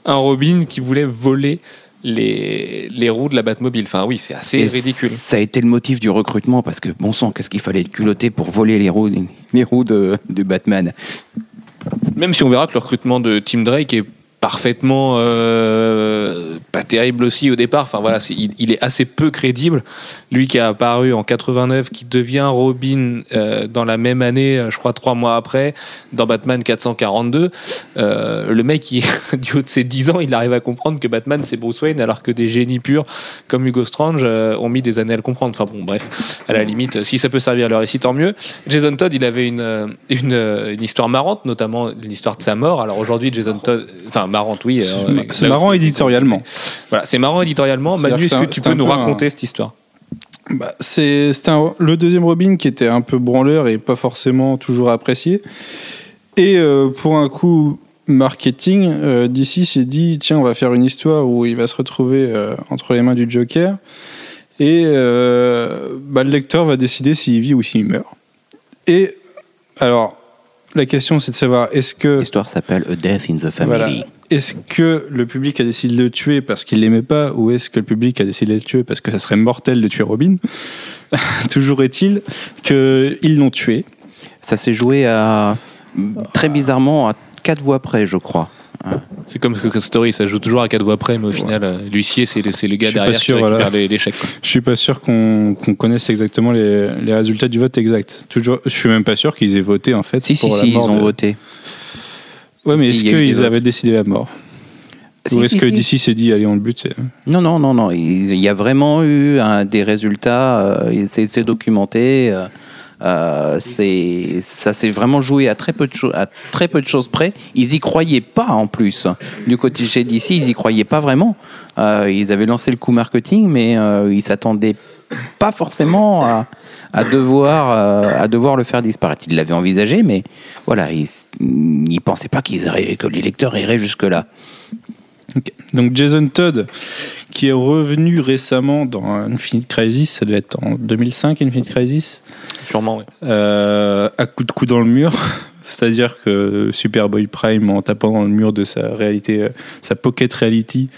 Speaker 1: un Robin qui voulait voler les, les roues de la Batmobile. Enfin oui c'est assez
Speaker 4: Et
Speaker 1: ridicule.
Speaker 4: Ça a été le motif du recrutement parce que bon sang, qu'est-ce qu'il fallait être culotté pour voler les roues, les roues de, de Batman?
Speaker 1: Même si on verra que le recrutement de Tim Drake est parfaitement euh, pas terrible aussi au départ. Enfin voilà, il, il est assez peu crédible. Lui qui a apparu en 89, qui devient Robin euh, dans la même année, euh, je crois trois mois après, dans Batman 442. Euh, le mec, qui, du haut de ses 10 ans, il arrive à comprendre que Batman c'est Bruce Wayne, alors que des génies purs comme Hugo Strange euh, ont mis des années à le comprendre. Enfin bon, bref, à la limite, si ça peut servir le récit, tant mieux. Jason Todd, il avait une, euh, une, euh, une histoire marrante, notamment l'histoire de sa mort. Alors aujourd'hui, Jason Todd, enfin marrante, oui.
Speaker 3: C'est
Speaker 1: euh,
Speaker 3: marrant éditorialement.
Speaker 1: Voilà, c'est marrant éditorialement. Manu, est-ce que tu peux nous raconter cette histoire?
Speaker 3: Bah, c'est le deuxième Robin qui était un peu branleur et pas forcément toujours apprécié. Et euh, pour un coup marketing, euh, DC s'est dit tiens, on va faire une histoire où il va se retrouver euh, entre les mains du Joker. Et euh, bah, le lecteur va décider s'il vit ou s'il meurt. Et alors, la question c'est de savoir est-ce que
Speaker 4: L'histoire s'appelle A Death in the Family.
Speaker 3: Voilà. Est-ce que le public a décidé de le tuer parce qu'il l'aimait pas ou est-ce que le public a décidé de le tuer parce que ça serait mortel de tuer Robin? Toujours est-il qu'ils l'ont tué.
Speaker 4: Ça s'est joué à très bizarrement à quatre voix près, je crois.
Speaker 1: C'est comme Secret Story, ça joue toujours à quatre voix près, mais au final, euh, l'huissier, c'est le, gars derrière
Speaker 3: sûr,
Speaker 1: qui récupère
Speaker 3: voilà.
Speaker 1: les- l'échec. quoi.
Speaker 3: Je suis pas sûr qu'on connaisse exactement les, les résultats du vote exact. Toujours, je suis même pas sûr qu'ils aient voté en fait
Speaker 4: Si, si,
Speaker 3: pour la
Speaker 4: si, ils ont
Speaker 3: de-
Speaker 4: voté.
Speaker 3: Ouais, mais est-ce qu'ils avaient décidé la mort
Speaker 4: Si,
Speaker 3: Ou est-ce
Speaker 4: si,
Speaker 3: que
Speaker 4: si.
Speaker 3: d'ici s'est dit allez on le bute
Speaker 4: Non, non, non, non. Il y a vraiment eu des résultats. euh, c'est documenté. euh, euh, ça s'est vraiment joué à très peu de choses à très peu de choses près ils y croyaient pas en plus du côté chez DC ils y croyaient pas vraiment Euh, ils avaient lancé le coup marketing mais ils s'attendaient pas forcément à, à devoir euh, à devoir le faire disparaître ils l'avaient envisagé mais voilà ils ils pensaient pas qu'ils iraient- que les lecteurs iraient jusque là
Speaker 3: Ok. Donc Jason Todd, qui est revenu récemment dans Infinite Crisis, ça devait être en 2005 Infinite Crisis,
Speaker 1: Sûrement, ouais.
Speaker 3: euh, à coup de coup dans le mur. C'est-à-dire que Superboy Prime, en tapant dans le mur de sa réalité, euh, sa pocket reality,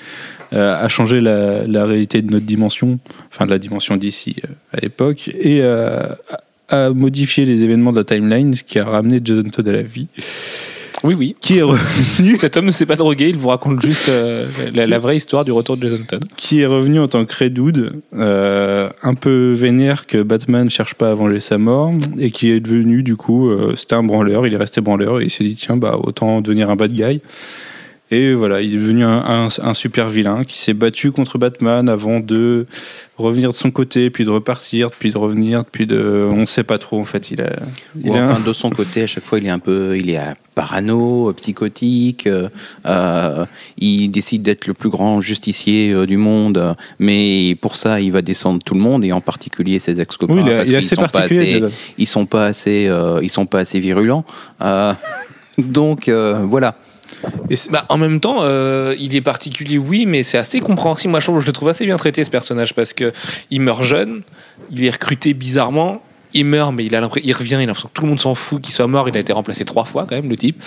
Speaker 3: euh, a changé la, la réalité de notre dimension, enfin de la dimension d'ici euh, à l'époque, et euh, a a modifié les événements de la timeline, ce qui a ramené Jason Todd à la vie,
Speaker 1: Oui, oui.
Speaker 3: qui est revenu
Speaker 1: Cet homme ne s'est pas drogué, il vous raconte juste euh, la, la vraie histoire du retour de Jason Todd.
Speaker 3: qui est revenu en tant que Red Hood, euh, un peu vénère que Batman cherche pas à venger sa mort, et qui est devenu du coup, euh, c'était un branleur, il est resté branleur, et il s'est dit tiens bah autant devenir un bad guy. Et voilà, il est devenu un, un- un super vilain qui s'est battu contre Batman avant de revenir de son côté, puis de repartir, puis de revenir, puis de, on sait pas trop en fait. Il a, il un-
Speaker 4: de son côté, à chaque fois, il est un peu, il est parano, euh, psychotique. euh, euh, il décide d'être le plus grand justicier du monde, mais pour ça, il va descendre tout le monde et en particulier ses ex-copains.
Speaker 3: oui, il est,
Speaker 4: parce qu'ils
Speaker 3: assez
Speaker 4: sont pas assez- ils sont pas assez, euh, ils sont pas assez virulents. Euh, donc voilà.
Speaker 1: Bah, en même temps, euh, il est particulier, oui, mais c'est assez compréhensible. Moi, je, je le trouve assez bien traité, ce personnage, parce que il meurt jeune, il est recruté bizarrement, il meurt, mais il, a l'impression- il revient, il a l'impression que tout le monde s'en fout qu'il soit mort. Il a été remplacé trois fois, quand même, le type.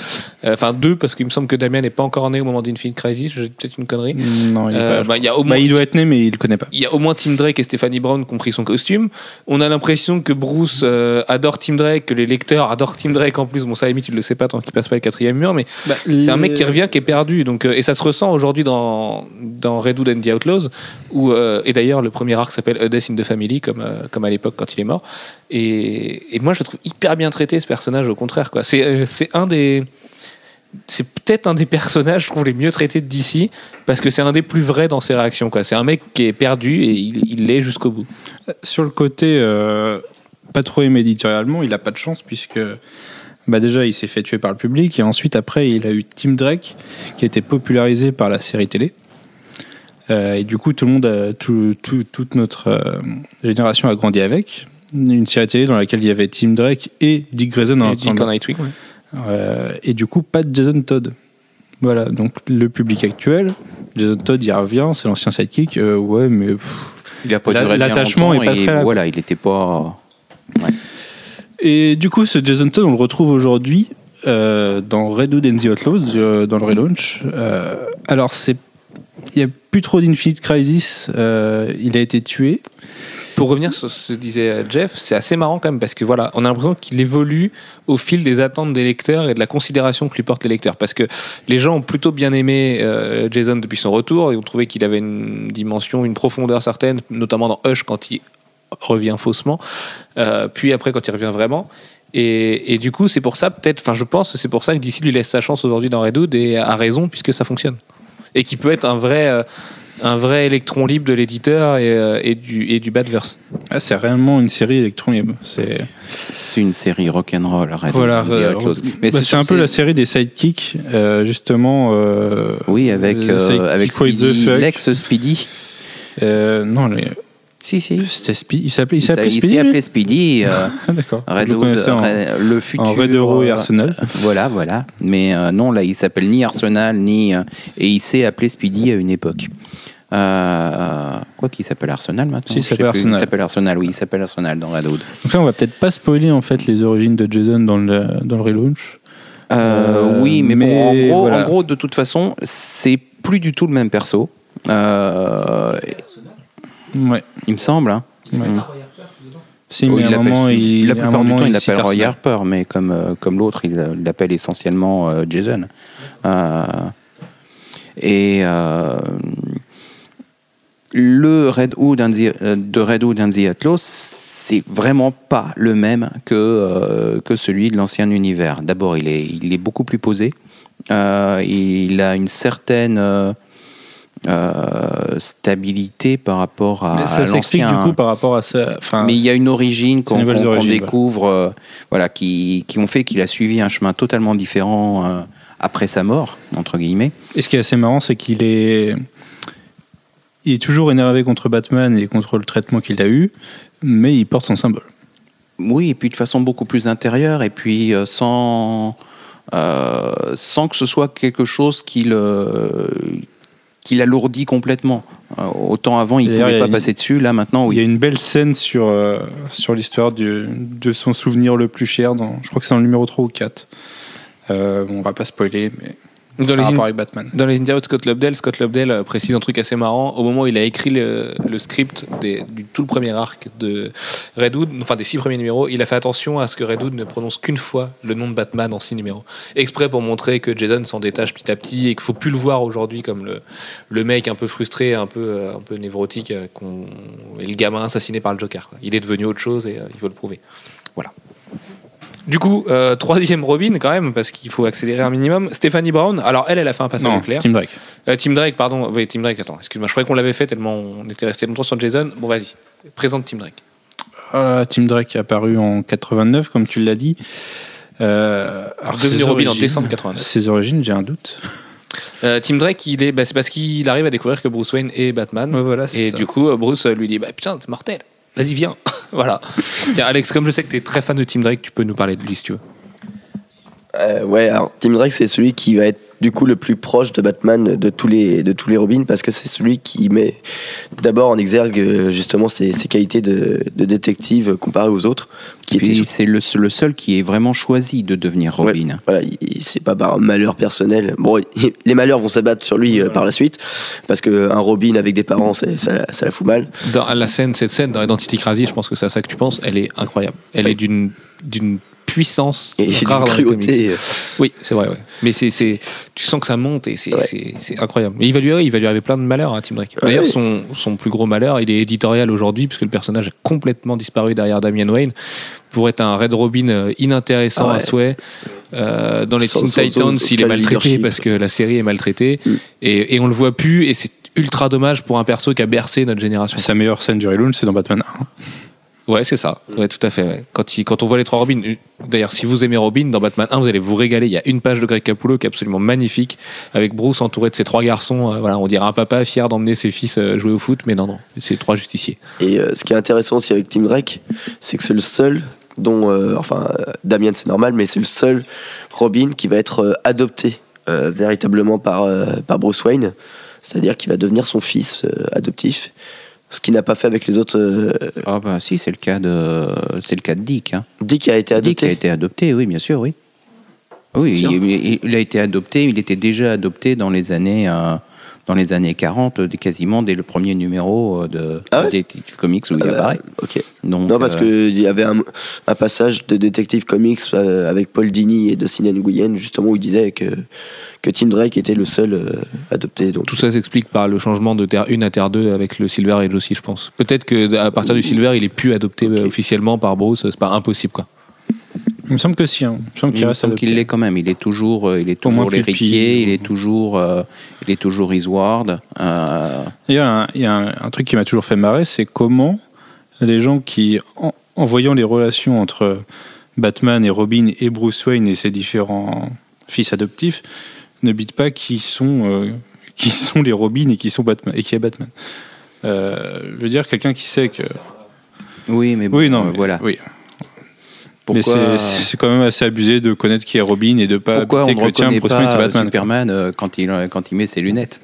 Speaker 1: Euh, Enfin, deux, parce qu'il me semble que Damien n'est pas encore né au moment d'Infinite Crisis. J'ai peut-être une connerie.
Speaker 3: non, il est
Speaker 1: Euh,
Speaker 3: pas.
Speaker 1: bah, il y a au
Speaker 3: Bah,
Speaker 1: moins.
Speaker 3: il doit être né, mais il le connaît pas.
Speaker 1: il y a au moins Tim Drake et Stephanie Brown qui ont pris son costume. On a l'impression que Bruce euh, adore Tim Drake, que les lecteurs adorent Tim Drake en plus. Bon, ça, à la limite, tu le sais pas tant qu'il passe pas le quatrième mur, mais c'est un mec qui revient, qui est perdu. Donc, euh, et ça se ressent aujourd'hui dans, dans Red Hood and the Outlaws. Où, euh, et d'ailleurs, le premier arc s'appelle A Death in the Family, comme, euh, comme à l'époque quand il est mort. Et, moi, je le trouve hyper bien traité, ce personnage, au contraire. euh, c'est un des. C'est peut-être un des personnages, je trouve, les mieux traités de DC, parce que c'est un des plus vrais dans ses réactions. C'est un mec qui est perdu et il l'est jusqu'au bout.
Speaker 3: Sur le côté euh, pas trop aimé éditorialement, il a pas de chance puisque bah déjà il s'est fait tuer par le public et ensuite après il a eu Tim Drake qui a été popularisé par la série télé. Euh, et du coup tout le monde, toute notre euh, génération a grandi avec une série télé dans laquelle il y avait Tim Drake et Dick Grayson en
Speaker 1: Et Dick
Speaker 3: ensemble.
Speaker 1: Nightwing, ouais.
Speaker 3: Euh, et du coup, pas de Jason Todd. Voilà, donc le public actuel, Jason Todd, il revient, c'est l'ancien sidekick. euh, ouais, mais pff.
Speaker 4: Il a pas
Speaker 3: La- l'attachement est pas
Speaker 4: et
Speaker 3: très là,
Speaker 4: Voilà, il était pas.
Speaker 3: Et du coup, ce Jason Todd, on le retrouve aujourd'hui euh, dans Red Hood and the Outlaws, euh, dans le relaunch. Euh, alors, c'est. Il n'y a plus trop d'Infinite Crisis. euh, il a été tué.
Speaker 1: Pour revenir sur ce que disait euh, Jeff, c'est assez marrant quand même parce que voilà, on a l'impression qu'il évolue au fil des attentes des lecteurs et de la considération que lui portent les lecteurs. Parce que les gens ont plutôt bien aimé euh, Jason depuis son retour et ont trouvé qu'il avait une dimension, une profondeur certaine, notamment dans Hush quand il revient faussement, euh, puis après quand il revient vraiment. Et, du coup, c'est pour ça peut-être, enfin je pense, c'est pour ça que DC lui laisse sa chance aujourd'hui dans Red Hood et a raison puisque ça fonctionne et qui peut être un vrai. Un vrai électron libre de l'éditeur et, euh, et du, et du Badverse.
Speaker 3: Ah, c'est réellement une série Electron Libre. C'est
Speaker 4: C'est une série rock'n'roll. Red
Speaker 3: voilà, euh.
Speaker 4: Mais
Speaker 3: bah, c'est un peu la série des sidekicks, euh, justement. euh,
Speaker 4: Oui, avec, euh, avec Speedy, l'ex Speedy.
Speaker 3: euh, non, les-
Speaker 4: Si, si.
Speaker 3: c'était Speedy. Il s'appelait, il
Speaker 4: Il
Speaker 3: s'appelait
Speaker 4: s'est
Speaker 3: Speedy.
Speaker 4: appelé Speedy. euh,
Speaker 3: Ah, d'accord. Le
Speaker 4: Hood,
Speaker 3: connaissais en,
Speaker 4: Red- le futur.
Speaker 3: en Red Euro et
Speaker 4: euh,
Speaker 3: Arsenal.
Speaker 4: Voilà, voilà. Mais euh, non, là, il s'appelle ni Arsenal, ni. euh, et il s'est appelé Speedy à une époque. Euh, quoi qu'il s'appelle Arsenal maintenant
Speaker 3: Si, il s'appelle
Speaker 4: plus.
Speaker 3: Arsenal.
Speaker 4: Il s'appelle Arsenal, oui, il s'appelle Arsenal dans Red Hood.
Speaker 3: Donc là, on va peut-être pas spoiler en fait les origines de Jason dans le, dans le relaunch.
Speaker 4: Euh,
Speaker 3: Euh,
Speaker 4: oui, mais, bon, en gros,
Speaker 3: voilà.
Speaker 4: en gros, de toute façon, c'est plus du tout le même perso. Euh,
Speaker 3: Ouais.
Speaker 4: il me semble. hein.
Speaker 3: ouais.
Speaker 4: Mm.
Speaker 3: Si,
Speaker 4: Oh, il
Speaker 3: un
Speaker 4: l'appelle-
Speaker 3: moment, il,
Speaker 4: la plupart du temps, il l'appelle Roy. Harper, mais comme, euh, comme l'autre, il il l'appelle essentiellement euh, Jason. Euh, et euh, le Red Hood euh, de Red Hood and the Outlaws, c'est vraiment pas le même que, euh, que celui de l'ancien univers. D'abord, il est, il est beaucoup plus posé. Euh, il a une certaine euh, stabilité par rapport à,
Speaker 3: Mais ça s'explique du coup par rapport à ça. Enfin,
Speaker 4: Mais il y a une origine qu'on découvre, voilà, qui, qui ont fait qu'il a suivi un chemin totalement différent après sa mort, entre guillemets.
Speaker 3: Et ce qui est assez marrant, c'est qu'il est. Il est toujours énervé contre Batman et contre le traitement qu'il a eu, mais il porte son symbole.
Speaker 4: Oui, et puis de façon beaucoup plus intérieure, et puis euh, sans, euh, sans que ce soit quelque chose qui le qui l'alourdit complètement. Euh, autant avant, il ne pouvait pas
Speaker 3: une-
Speaker 4: passer dessus, là maintenant,
Speaker 3: Il y a
Speaker 4: oui.
Speaker 3: une belle scène sur, euh, sur l'histoire de son souvenir le plus cher. Dans, je crois que c'est dans le numéro 3 ou 4. Euh, on va pas spoiler, mais
Speaker 1: Dans les,
Speaker 3: rapport
Speaker 1: in-
Speaker 3: avec Batman.
Speaker 1: dans les interviews de Scott Lobdell, Scott Lobdell euh, précise un truc assez marrant. Au moment où il a écrit le, le script des- du tout le premier arc de Red Hood, enfin des six premiers numéros, il a fait attention à ce que Red Hood ne prononce qu'une fois le nom de Batman en six numéros. Exprès pour montrer que Jason s'en détache petit à petit et qu'il faut plus le voir aujourd'hui comme le, le mec un peu frustré, un peu, euh, un peu névrotique, euh, qu'on- et le gamin assassiné par le Joker. quoi. Il est devenu autre chose et euh, il faut le prouver. Voilà. Du coup, euh, troisième Robin quand même, parce qu'il faut accélérer un minimum. Stephanie Brown, alors elle, elle a fait un passage
Speaker 3: Non,
Speaker 1: éclair.
Speaker 3: Tim Drake.
Speaker 1: Euh, Tim Drake, pardon. Oui, Tim Drake, attends, excuse-moi. Je croyais qu'on l'avait fait tellement on était resté longtemps sur Jason. Bon, vas-y. Présente Tim Drake.
Speaker 3: Voilà, Tim Drake est apparu en 89, comme tu l'as dit. Euh, alors,
Speaker 1: Devenu Robin en décembre 89.
Speaker 3: Ses origines, j'ai un doute.
Speaker 1: Euh, Tim Drake, il est, bah, c'est parce qu'il arrive à découvrir que Bruce Wayne est Batman.
Speaker 3: Ouais, voilà, c'est
Speaker 1: et
Speaker 3: ça.
Speaker 1: du coup, Bruce lui dit Bah putain, t'es mortel. Vas-y, viens. voilà. Tiens, Alex, comme je sais que t'es très fan de Tim Drake, tu peux nous parler de lui si tu veux.
Speaker 2: Euh, ouais, alors Tim Drake, c'est celui qui va être du coup le plus proche de Batman de tous les, de tous les Robins parce que c'est celui qui met d'abord en exergue euh, justement ses, ses qualités de, de détective comparé aux autres. Qui étaient
Speaker 4: Puis
Speaker 2: sur-
Speaker 4: c'est le, le seul qui est vraiment choisi de devenir Robin.
Speaker 2: Voilà, il- il- c'est pas par un malheur personnel. Bon, il- les malheurs vont s'abattre sur lui euh, par la suite parce que un Robin avec des parents, c'est- ça, la- ça la fout mal.
Speaker 1: Dans la scène, cette scène dans Identity Crisis, je pense que c'est à ça que tu penses, elle est incroyable. Elle est d'une d'une puissance
Speaker 2: Et d'une
Speaker 1: rare
Speaker 2: cruauté.
Speaker 1: Oui, c'est vrai. Ouais. Mais c'est, c'est, tu sens que ça monte et c'est,
Speaker 2: Ouais.
Speaker 1: c'est, c'est incroyable. Mais il va lui, il va lui arriver plein de malheurs à Tim Drake.
Speaker 2: Ouais,
Speaker 1: D'ailleurs,
Speaker 2: ouais.
Speaker 1: son, son plus gros malheur, il est éditorial aujourd'hui puisque le personnage a complètement disparu derrière Damian Wayne pour être un Red Robin euh, inintéressant
Speaker 2: Ah ouais.
Speaker 1: à souhait. Euh, dans les
Speaker 2: Sans-
Speaker 1: Teen
Speaker 2: sans
Speaker 1: Titans,
Speaker 2: aucun
Speaker 1: il est maltraité
Speaker 2: leadership.
Speaker 1: parce que la série est maltraitée
Speaker 2: Mm.
Speaker 1: et, et on le voit plus et c'est ultra dommage pour un perso qui a bercé notre génération.
Speaker 3: Sa meilleure scène du relaunch, c'est dans Batman 1.
Speaker 1: Ouais, c'est ça. Ouais, tout à fait. Quand, quand on voit les trois Robins, euh, d'ailleurs, si vous aimez Robin, dans Batman 1, vous allez vous régaler. Il y a une page de Greg Capullo qui est absolument magnifique, avec Bruce entouré de ses trois garçons. euh, voilà, on dirait un papa fier d'emmener ses fils euh, jouer au foot, mais non, non, c'est trois justiciers.
Speaker 2: Et ce qui est intéressant aussi avec Tim Drake, c'est que c'est le seul dont, enfin, Damien c'est normal, mais c'est le seul Robin qui va être adopté véritablement par, par Bruce Wayne, c'est-à-dire qu'il va devenir son fils adoptif, ce qu'il n'a pas fait avec les autres. euh,
Speaker 4: Ah bah si, c'est le cas de c'est le cas de Dick. Hein.
Speaker 2: Dick a été
Speaker 4: Dick a
Speaker 2: adopté.
Speaker 4: été adopté, oui, bien sûr, oui. Oui,
Speaker 2: Sûr.
Speaker 4: il, il- il a été adopté, il était déjà adopté dans les années, euh, dans les années 40, euh, quasiment dès le premier numéro euh, de,
Speaker 2: Ah ouais
Speaker 4: Detective Comics où il
Speaker 2: Ah bah,
Speaker 4: apparaît.
Speaker 2: ok.
Speaker 4: Donc,
Speaker 2: Non, parce
Speaker 4: euh,
Speaker 2: qu'il y avait un, un passage de Detective Comics euh, avec Paul Dini et Dustin Nguyen, justement, où il disait que, que Tim Drake était le seul euh, adopté. Donc,
Speaker 1: Tout ça s'explique par le changement de Terre 1 à Terre 2 avec le Silver Age aussi, je pense. Peut-être que à partir du Silver, il est plus adopté officiellement par Bruce, c'est pas impossible, quoi.
Speaker 3: Il me semble que si. hein. Il me semble qu'il reste
Speaker 4: qu'il l'est quand même. Il est toujours, euh, il est toujours l'héritier, il est toujours, euh, il est toujours Eastward. Euh,
Speaker 3: Il y a, un, il y a un, un truc qui m'a toujours fait marrer, c'est comment les gens qui, en, en voyant les relations entre Batman et Robin et Bruce Wayne et ses différents fils adoptifs, ne bitent pas qui sont, euh, qui sont les Robin et qui sont Batman et qui est Batman. Euh, je veux dire, quelqu'un qui sait que.
Speaker 4: oui, mais bon,
Speaker 3: Oui, non,
Speaker 4: euh,
Speaker 3: mais-
Speaker 4: voilà.
Speaker 3: Oui.
Speaker 4: Pourquoi,
Speaker 3: mais c'est- quand même assez abusé de connaître qui est Robin et de pas
Speaker 4: pourquoi on ne
Speaker 3: que tiens, Bruce
Speaker 4: pas
Speaker 3: Batman.
Speaker 4: Superman euh, quand il, quand il met ses lunettes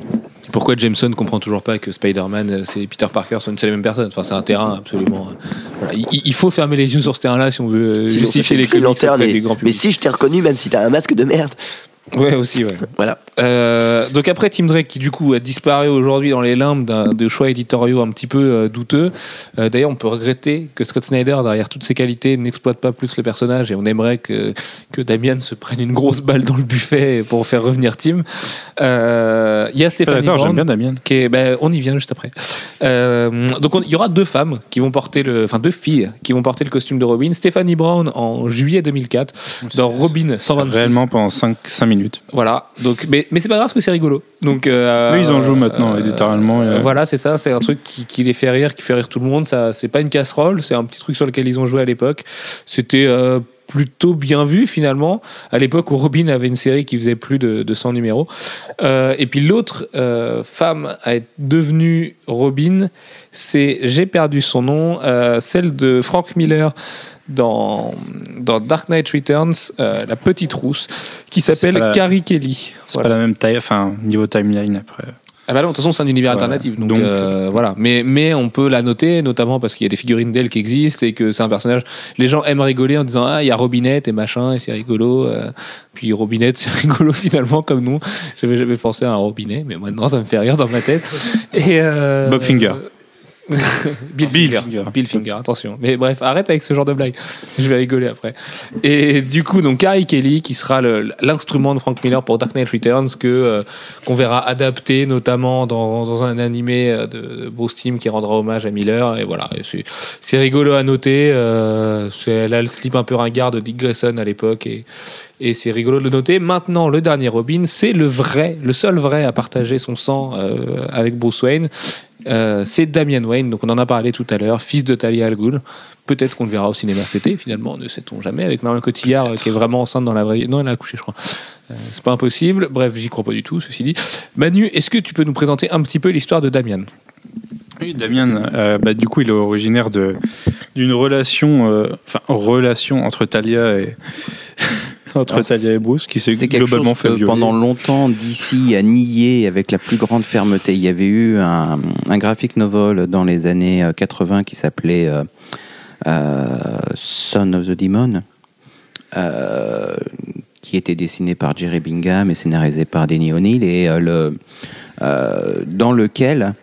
Speaker 1: Pourquoi Jameson comprend toujours pas que Spider-Man, euh, c'est Peter Parker, sont c'est la même personne Enfin, c'est un terrain absolument. euh, voilà. Il, il faut fermer les yeux sur ce terrain-là si on veut euh, justifier les
Speaker 2: Green
Speaker 1: comics
Speaker 2: Lantern
Speaker 1: auprès
Speaker 2: et-
Speaker 1: du grand
Speaker 2: Mais si je t'ai reconnu, même si t'as un masque de merde.
Speaker 1: Ouais, aussi, ouais.
Speaker 2: Voilà.
Speaker 1: Euh, donc après Tim Drake qui du coup a disparu aujourd'hui dans les limbes d'un- de choix éditoriaux un petit peu euh, douteux. Euh, D'ailleurs on peut regretter que Scott Snyder derrière toutes ses qualités n'exploite pas plus le personnage et on aimerait que, que Damian se prenne une grosse balle dans le buffet pour faire revenir Tim. Euh, Il y a
Speaker 3: Pas
Speaker 1: Stéphanie
Speaker 3: D'accord, j'aime
Speaker 1: Brown
Speaker 3: bien Damien.
Speaker 1: qui est- ben, on y vient juste après. Euh, donc on- il y aura deux femmes qui vont porter le, enfin deux filles qui vont porter le costume de Robin. Stephanie Brown en juillet 2004 dans Robin 126.
Speaker 3: Réellement pendant 5, minutes.
Speaker 1: Voilà. Donc, mais, mais c'est pas grave parce que c'est rigolo. Donc, euh,
Speaker 3: Oui, ils en jouent maintenant, littéralement,
Speaker 1: euh,
Speaker 3: et-
Speaker 1: voilà, c'est ça. C'est un truc qui, qui les fait rire, qui fait rire tout le monde. Ça, c'est pas une casserole. C'est un petit truc sur lequel ils ont joué à l'époque. C'était euh, plutôt bien vu finalement. À l'époque où Robin avait une série qui faisait plus de, de 100 numéros. Euh, et puis l'autre euh, femme à être devenue Robin, c'est j'ai perdu son nom, euh, celle de Frank Miller dans, dans Dark Knight Returns, euh, la petite rousse, qui s'appelle Carrie Kelly.
Speaker 3: C'est
Speaker 1: Voilà.
Speaker 3: pas la même taille, enfin, niveau timeline après.
Speaker 1: Ah bah non, de toute façon, c'est un univers
Speaker 3: Voilà.
Speaker 1: alternatif. Donc,
Speaker 3: Donc,
Speaker 1: euh, voilà. Mais, mais on peut la noter, notamment parce qu'il y a des figurines d'elle qui existent et que c'est un personnage. Les gens aiment rigoler en disant Ah, il y a Robinette et machin, et c'est rigolo. euh. Puis Robinette, c'est rigolo finalement, comme nous. J'avais jamais pensé à un robinet, mais maintenant, ça me fait rire dans ma tête. Et, euh,
Speaker 3: Bob Finger.
Speaker 1: Bill,
Speaker 3: Bill
Speaker 1: Finger. Bill Finger, attention. Mais bref, arrête avec ce genre de blague. Je vais rigoler après. Et du coup, donc Carrie Kelly, qui sera l'instrument de Frank Miller pour Dark Knight Returns, que euh, qu'on verra adapté notamment dans, dans un animé euh, de, de Bruce Timm qui rendra hommage à Miller. Et voilà, c'est rigolo à noter. Euh, elle a le slip un peu ringard de Dick Grayson à l'époque et et c'est rigolo de le noter. Maintenant, le dernier Robin, c'est le vrai, le seul vrai à partager son sang euh, avec Bruce Wayne. Euh, c'est Damian Wayne, donc on en a parlé tout à l'heure, fils de Talia Al Ghul. Peut-être qu'on le verra au cinéma cet été, finalement, ne sait-on jamais, avec Marion Cotillard euh, qui est vraiment enceinte dans la vraie vie. Non, elle a accouché, je crois. Euh, c'est pas impossible. Bref, j'y crois pas du tout, ceci dit. Manu, est-ce que tu peux nous présenter un petit peu l'histoire de Damian
Speaker 3: Oui, Damien, euh, bah, du coup, il est originaire de d'une relation, euh, enfin, relation entre Talia et entre Talia et Bruce, qui s'est
Speaker 4: C'est quelque
Speaker 3: globalement
Speaker 4: chose
Speaker 3: fait
Speaker 4: que
Speaker 3: violer.
Speaker 4: pendant longtemps DC a nié avec la plus grande fermeté. Il y avait eu un, un graphic novel dans les années euh, 80 qui s'appelait euh, euh, Son of the Demon, euh, qui était dessiné par Jerry Bingham et scénarisé par Denny O'Neill et euh, le, euh, dans lequel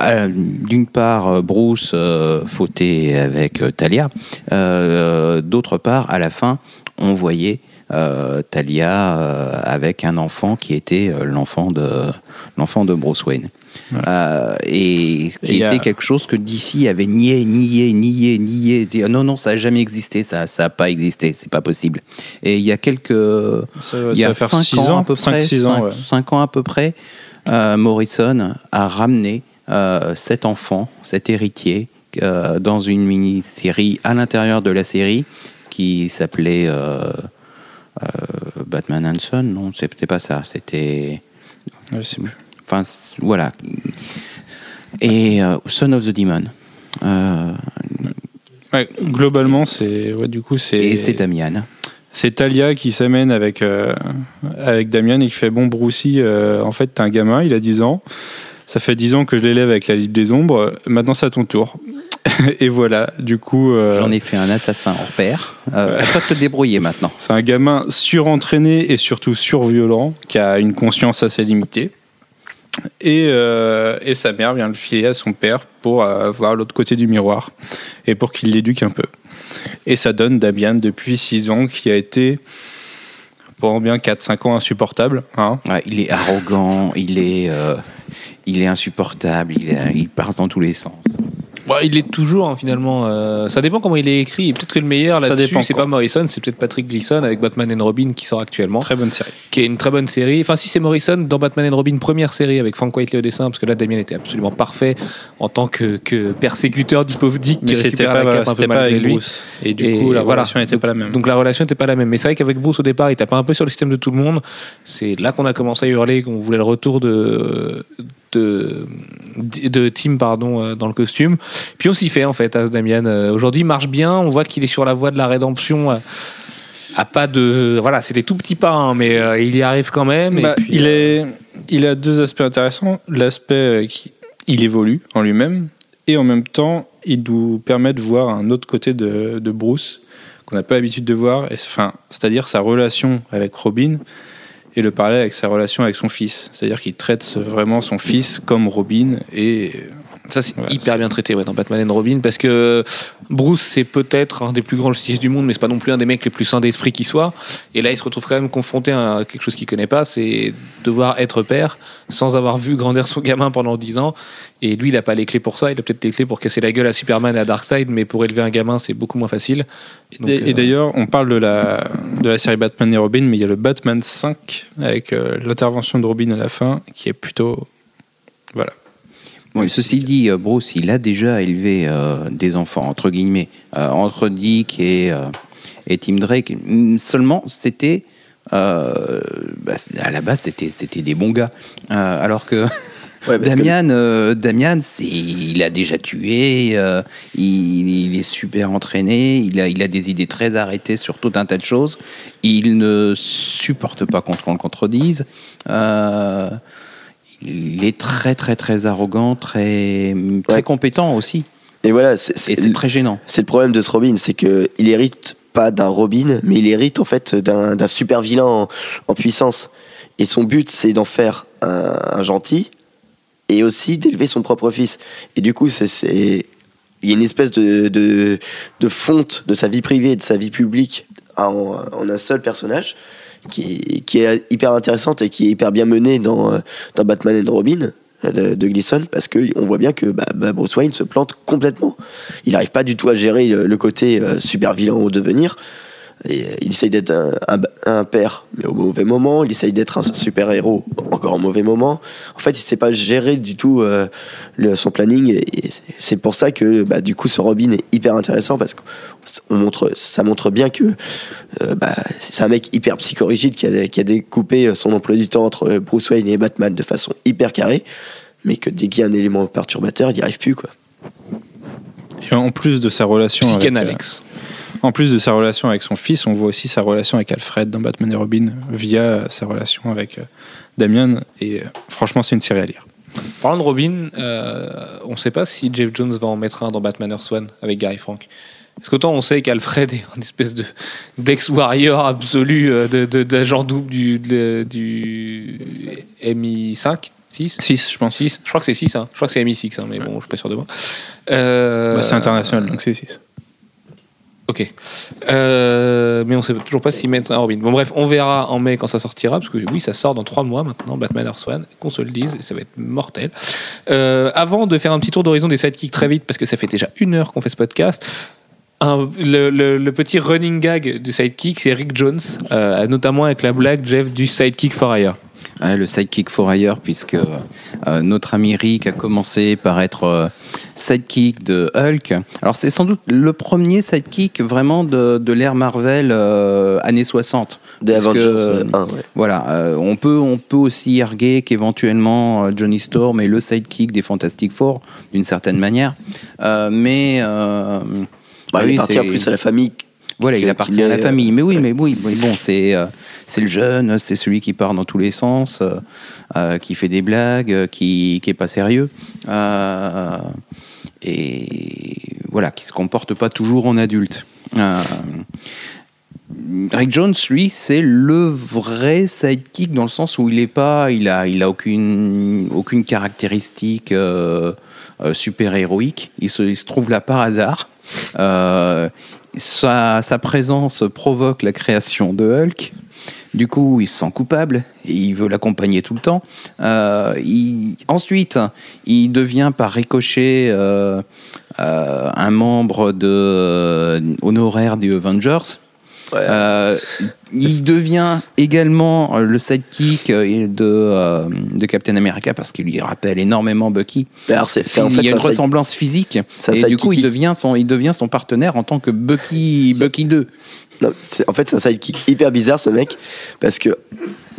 Speaker 4: euh, d'une part, euh, Bruce euh, fautait avec euh, Talia. Euh, D'autre part, à la fin, on voyait euh, Talia euh, avec un enfant qui était euh, l'enfant de l'enfant de Bruce Wayne. Euh, et qui
Speaker 3: a-
Speaker 4: était quelque chose que DC avait nié, nié, nié, nié. Dit, non, non, ça n'a jamais existé, ça n'a pas existé, c'est pas possible. Et il y a quelques,
Speaker 3: Ça,
Speaker 4: il y
Speaker 3: ça
Speaker 4: a
Speaker 3: va faire
Speaker 4: 5
Speaker 3: six
Speaker 4: ans,
Speaker 3: ans,
Speaker 4: à peu près,
Speaker 3: six ans, ouais.
Speaker 4: à peu près, euh, Morrison a ramené euh, cet enfant, cet héritier, euh, dans une mini-série à l'intérieur de la série qui s'appelait euh, euh, Batman and Son. Non, c'était pas ça. C'était,
Speaker 3: Ouais,
Speaker 4: enfin, voilà. Et euh, Son of the Demon. Euh,
Speaker 3: Ouais, globalement, c'est ouais, du coup c'est
Speaker 4: et c'est Damian.
Speaker 3: c'est Talia qui s'amène avec euh, avec Damien et qui fait bon Brucey, euh, en fait t'es un gamin, il a 10 ans. Ça fait 10 ans que je l'élève avec la Ligue des Ombres. Maintenant, c'est à ton tour. et voilà, du coup. euh,
Speaker 4: J'en ai fait un assassin hors pair. Euh, à toi de te débrouiller maintenant.
Speaker 3: C'est un gamin surentraîné et surtout surviolent qui a une conscience assez limitée. Et, euh, et sa mère vient le filer à son père pour euh, voir l'autre côté du miroir et pour qu'il l'éduque un peu. Et ça donne Damien depuis 6 ans qui a été pendant bien 4-5 ans insupportable. Hein.
Speaker 4: Ouais, il est arrogant, il est, il est insupportable, il, est- il part dans tous les sens.
Speaker 1: Il est toujours hein, finalement. euh, ça dépend comment il est écrit. Peut-être que le meilleur
Speaker 3: Ça
Speaker 1: là-dessus, c'est
Speaker 3: quoi.
Speaker 1: pas Morrison, c'est peut-être Patrick Gleason avec Batman and Robin qui sort actuellement,
Speaker 3: Très bonne série.
Speaker 1: qui est une très bonne série. Enfin, si c'est Morrison dans Batman and Robin première série avec Frank Whiteley au dessin, parce que là Damien était absolument parfait en tant que, que persécuteur du pauvre Dick
Speaker 3: Mais
Speaker 1: qui
Speaker 3: c'était pas,
Speaker 1: la un peu
Speaker 3: c'était pas
Speaker 1: malgré
Speaker 3: avec
Speaker 1: lui.
Speaker 3: Bruce. Et du
Speaker 1: Et
Speaker 3: coup, la
Speaker 1: voilà.
Speaker 3: relation n'était pas la même.
Speaker 1: Donc la relation n'était pas la même. Mais c'est vrai qu'avec Bruce au départ, il tapait un peu sur le système de tout le monde. C'est là qu'on a commencé à hurler qu'on voulait le retour de de, de Tim pardon euh, dans le costume. Puis on s'y fait en fait, As Damian. Euh, Aujourd'hui, il marche bien. On voit qu'il est sur la voie de la rédemption. euh, à pas de voilà, c'est des tout petits pas, hein, mais euh, il y arrive quand même. et
Speaker 3: Bah,
Speaker 1: puis,
Speaker 3: il est il a deux aspects intéressants. L'aspect, euh, qui- il évolue en lui-même, et en même temps, il nous permet de voir un autre côté de, de Bruce qu'on n'a pas l'habitude de voir, et, c'est- enfin, c'est-à-dire sa relation avec Robin et le parallèle avec sa relation avec son fils. C'est-à-dire qu'il traite vraiment son fils comme Robin, et
Speaker 1: Ça, c'est hyper bien traité ouais, dans Batman and Robin parce que Bruce, c'est peut-être un des plus grands justiciers du monde, mais c'est pas non plus un des mecs les plus sains d'esprit qui soit. Et là, il se retrouve quand même confronté à quelque chose qu'il connaît pas c'est devoir être père sans avoir vu grandir son gamin pendant 10 ans. Et lui, il a pas les clés pour ça. Il a peut-être les clés pour casser la gueule à Superman et à Darkseid, mais pour élever un gamin, c'est beaucoup moins facile. Donc,
Speaker 3: Et, et
Speaker 1: euh,
Speaker 3: d'ailleurs, on parle de la, de la série Batman et Robin, mais il y a le Batman 5 avec euh, l'intervention de Robin à la fin qui est plutôt. Voilà.
Speaker 4: Bon, et ceci dit, euh, Bruce, il a déjà élevé euh, des enfants, entre guillemets, euh, entre Dick et, euh, et Tim Drake. Mm, Seulement, c'était. bah, à la base, c'était des bons gars. Alors que.
Speaker 2: Ouais, que-
Speaker 4: Damian, euh, il a déjà tué, euh, il, il est super entraîné, il a, il a des idées très arrêtées sur tout un tas de choses. Il ne supporte pas qu'on le contredise. Euh, il est très très très arrogant, très très
Speaker 2: Ouais.
Speaker 4: compétent aussi,
Speaker 2: Et voilà, c'est
Speaker 4: très gênant.
Speaker 2: c'est le problème de ce Robin, c'est que il hérite pas d'un Robin, mais il hérite en fait d'un super vilain en, en puissance. Et son but, c'est d'en faire un, un gentil et aussi d'élever son propre fils. Et du coup, c'est- c'est il y a une espèce de, de, de fonte de sa vie privée et de sa vie publique en, en un seul personnage qui, est hyper intéressante et qui est hyper bien menée dans, euh, dans Batman and Robin euh, de, de Gleason parce qu'on voit bien que bah, bah, Bruce Wayne se plante complètement. Il n'arrive pas du tout à gérer le, le côté euh, super vilain au devenir. Et, euh, il essaye d'être un, un- un père, mais au mauvais moment. Il essaye d'être un super héros, encore au mauvais moment. En fait, il ne sait pas gérer du tout euh, le- son planning. Et, c'est- pour ça que bah, du coup, ce Robin est hyper intéressant parce que on montre, ça montre bien que euh, bah, c'est un mec hyper psychorigide qui a, qui a découpé son emploi du temps entre Bruce Wayne et Batman de façon hyper carrée, mais que dès qu'il y a un élément perturbateur, il n'y arrive plus. Quoi.
Speaker 3: Et en plus de sa relation avec,
Speaker 1: Psychen
Speaker 3: euh,
Speaker 1: Alex.
Speaker 3: En plus de sa relation avec son fils, on voit aussi sa relation avec Alfred dans Batman et Robin via sa relation avec euh, Damian. Et euh, franchement, c'est une série à lire.
Speaker 1: Parlant de Robin, euh, on ne sait pas si Jeff Jones va en mettre un dans Batman Earth One avec Gary Frank. Parce qu'autant on sait qu'Alfred est une espèce de d'ex-warrior absolu d'agent double du, de- du MI5 6
Speaker 3: 6, je pense.
Speaker 1: 6 Je crois que c'est 6, hein. je crois que c'est MI6, hein, mais bon, je suis pas sûr de moi. Euh,
Speaker 3: Bah, c'est international, donc c'est 6.
Speaker 1: Euh, mais on sait toujours pas s'y mettre un Robin. Bon, bref, on verra en mai quand ça sortira, parce que oui, ça sort dans trois mois maintenant, Batman Earth One, qu'on se le dise, ça va être mortel. Euh, avant de faire un petit tour d'horizon des sidekicks très vite, parce que ça fait déjà une heure qu'on fait ce podcast, le petit running gag du sidekick, c'est Rick Jones, euh, notamment avec la blague Jeff du sidekick for hire.
Speaker 4: Le sidekick for hire, puisque euh, notre ami Rick a commencé par être euh, sidekick de Hulk. Alors c'est sans doute le premier sidekick vraiment de, de l'ère Marvel euh, années 60.
Speaker 2: Des Avengers
Speaker 4: que,
Speaker 2: euh, 1, ouais.
Speaker 4: Voilà, on, peut, on peut aussi arguer qu'éventuellement Johnny Storm est le sidekick des Fantastic Four, d'une certaine manière. Mais...
Speaker 2: Bah, il
Speaker 4: oui,
Speaker 2: en plus à la famille.
Speaker 4: voilà, il appartient à la famille. Mais oui, mais oui, mais bon, c'est euh, c'est le jeune, c'est celui qui part dans tous les sens, euh, euh, qui fait des blagues, euh, qui qui pas sérieux, et voilà, qui se comporte pas toujours en adulte. Rick Jones, lui, c'est le vrai sidekick dans le sens où il est pas, il a, il a aucune, aucune caractéristique super héroïque. Il se, trouve là par hasard. Sa, sa présence provoque la création de Hulk. Du coup, il se sent coupable et il veut l'accompagner tout le temps. Euh, il- ensuite, il devient par ricochet euh, euh, un membre de, honoraire des Avengers.
Speaker 2: Ouais.
Speaker 4: Euh, il devient également le sidekick de, euh, de Captain America parce qu'il lui rappelle énormément Bucky.
Speaker 2: Alors, c'est- c'est- en
Speaker 4: il y a une ressemblance physique et du coup il
Speaker 2: sidekick.
Speaker 4: devient, son, il devient son partenaire en tant que Bucky, Bucky 2.
Speaker 2: Non, en fait, c'est un sidekick hyper bizarre, ce mec, parce que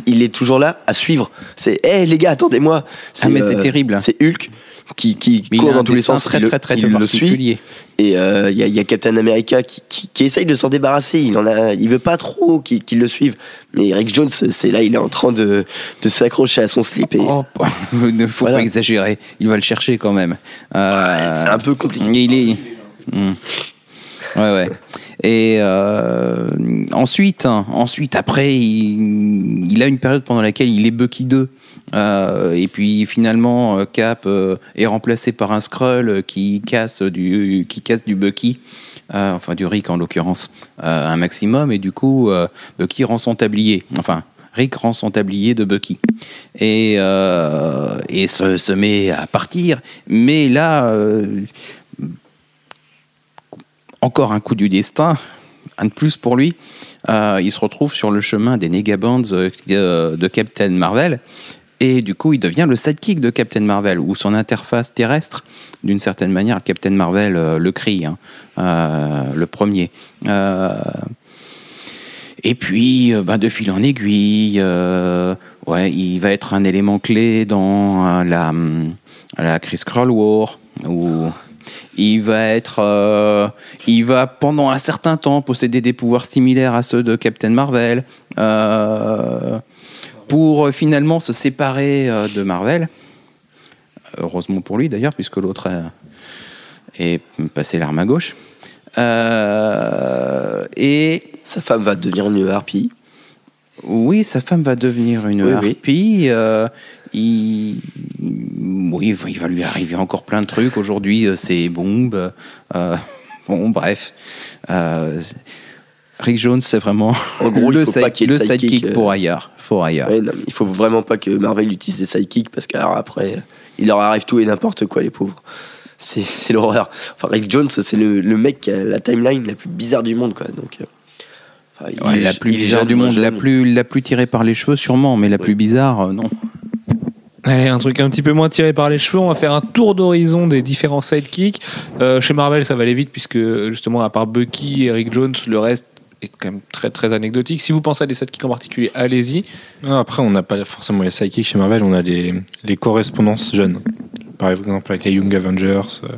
Speaker 2: il est toujours là à suivre. C'est, hé les gars, attendez-moi.
Speaker 4: Ah, mais c'est terrible.
Speaker 2: C'est Hulk qui, court dans tous les sens.
Speaker 4: très très très
Speaker 2: il le suit. Et euh, il y, a- il y a Captain America qui, qui, qui essaye de s'en débarrasser. Il en a, il veut pas trop qu'il le suive. Mais Rick Jones, c'est là, il est en train de, de s'accrocher à son slip. Et
Speaker 4: Oh, ne faut
Speaker 2: Voilà.
Speaker 4: pas exagérer. Il va le chercher quand même. Euh,
Speaker 2: c'est un peu compliqué.
Speaker 4: Il est. Hmm. Ouais, ouais. Et euh, ensuite, hein, ensuite, après, il, a une période pendant laquelle il est Bucky 2. Euh, et puis finalement, euh, Cap est remplacé par un Skrull qui casse du, qui casse du Bucky. Enfin du Rick en l'occurrence, un maximum, et du coup, Bucky rend son tablier. Enfin, Rick rend son tablier de Bucky. Et, et se, met à partir. Mais là, encore un coup du destin, un de plus pour lui. Euh, il se retrouve sur le chemin des Negabands euh, euh, de Captain Marvel. Et du coup, il devient le sidekick de Captain Marvel, ou son interface terrestre, d'une certaine manière, Captain Marvel le crie, hein, le premier. Et puis, ben, de fil en aiguille, ouais, il va être un élément clé dans la, hum, la Chris War, où il va être, euh, il va pendant un certain temps posséder des pouvoirs similaires à ceux de Captain Marvel, euh, pour finalement se séparer euh, de Marvel. Heureusement pour lui d'ailleurs, puisque l'autre est passé l'arme à gauche. Et
Speaker 2: Sa femme va devenir une harpie.
Speaker 4: oui, sa femme va devenir une
Speaker 2: Oui, oui.
Speaker 4: harpie. euh, il... Oui, il va- lui arriver encore plein de trucs. Aujourd'hui, euh, c'est bombes. euh, bon, bref. Euh, Rick Jones, c'est vraiment
Speaker 2: En gros, il
Speaker 4: le, side- le
Speaker 2: de sidekick,
Speaker 4: sidekick
Speaker 2: euh.
Speaker 4: pour ailleurs. For ailleurs.
Speaker 2: Ouais, non, mais il faut vraiment pas que Marvel utilise des sidekicks parce qu'après, il leur arrive tout et n'importe quoi, les pauvres. C'est l'horreur. Enfin, Rick Jones, c'est le, le mec qui a la timeline la plus bizarre du monde, quoi. Donc, euh, enfin, il
Speaker 4: Ouais,
Speaker 2: est-
Speaker 4: la plus bizarre du monde, la plus, la plus tirée par les cheveux sûrement, mais la plus bizarre, euh, non.
Speaker 1: Allez, un truc un petit peu moins tiré par les cheveux. On va faire un tour d'horizon des différents sidekicks. Euh, chez Marvel, ça va aller vite puisque justement, à part Bucky et Rick Jones, le reste est quand même très très anecdotique. Si vous pensez à des sidekicks en particulier, allez-y.
Speaker 3: Après, on n'a pas forcément les sidekicks chez Marvel, on a les, les correspondances jeunes. Par exemple, avec les Young Avengers. euh.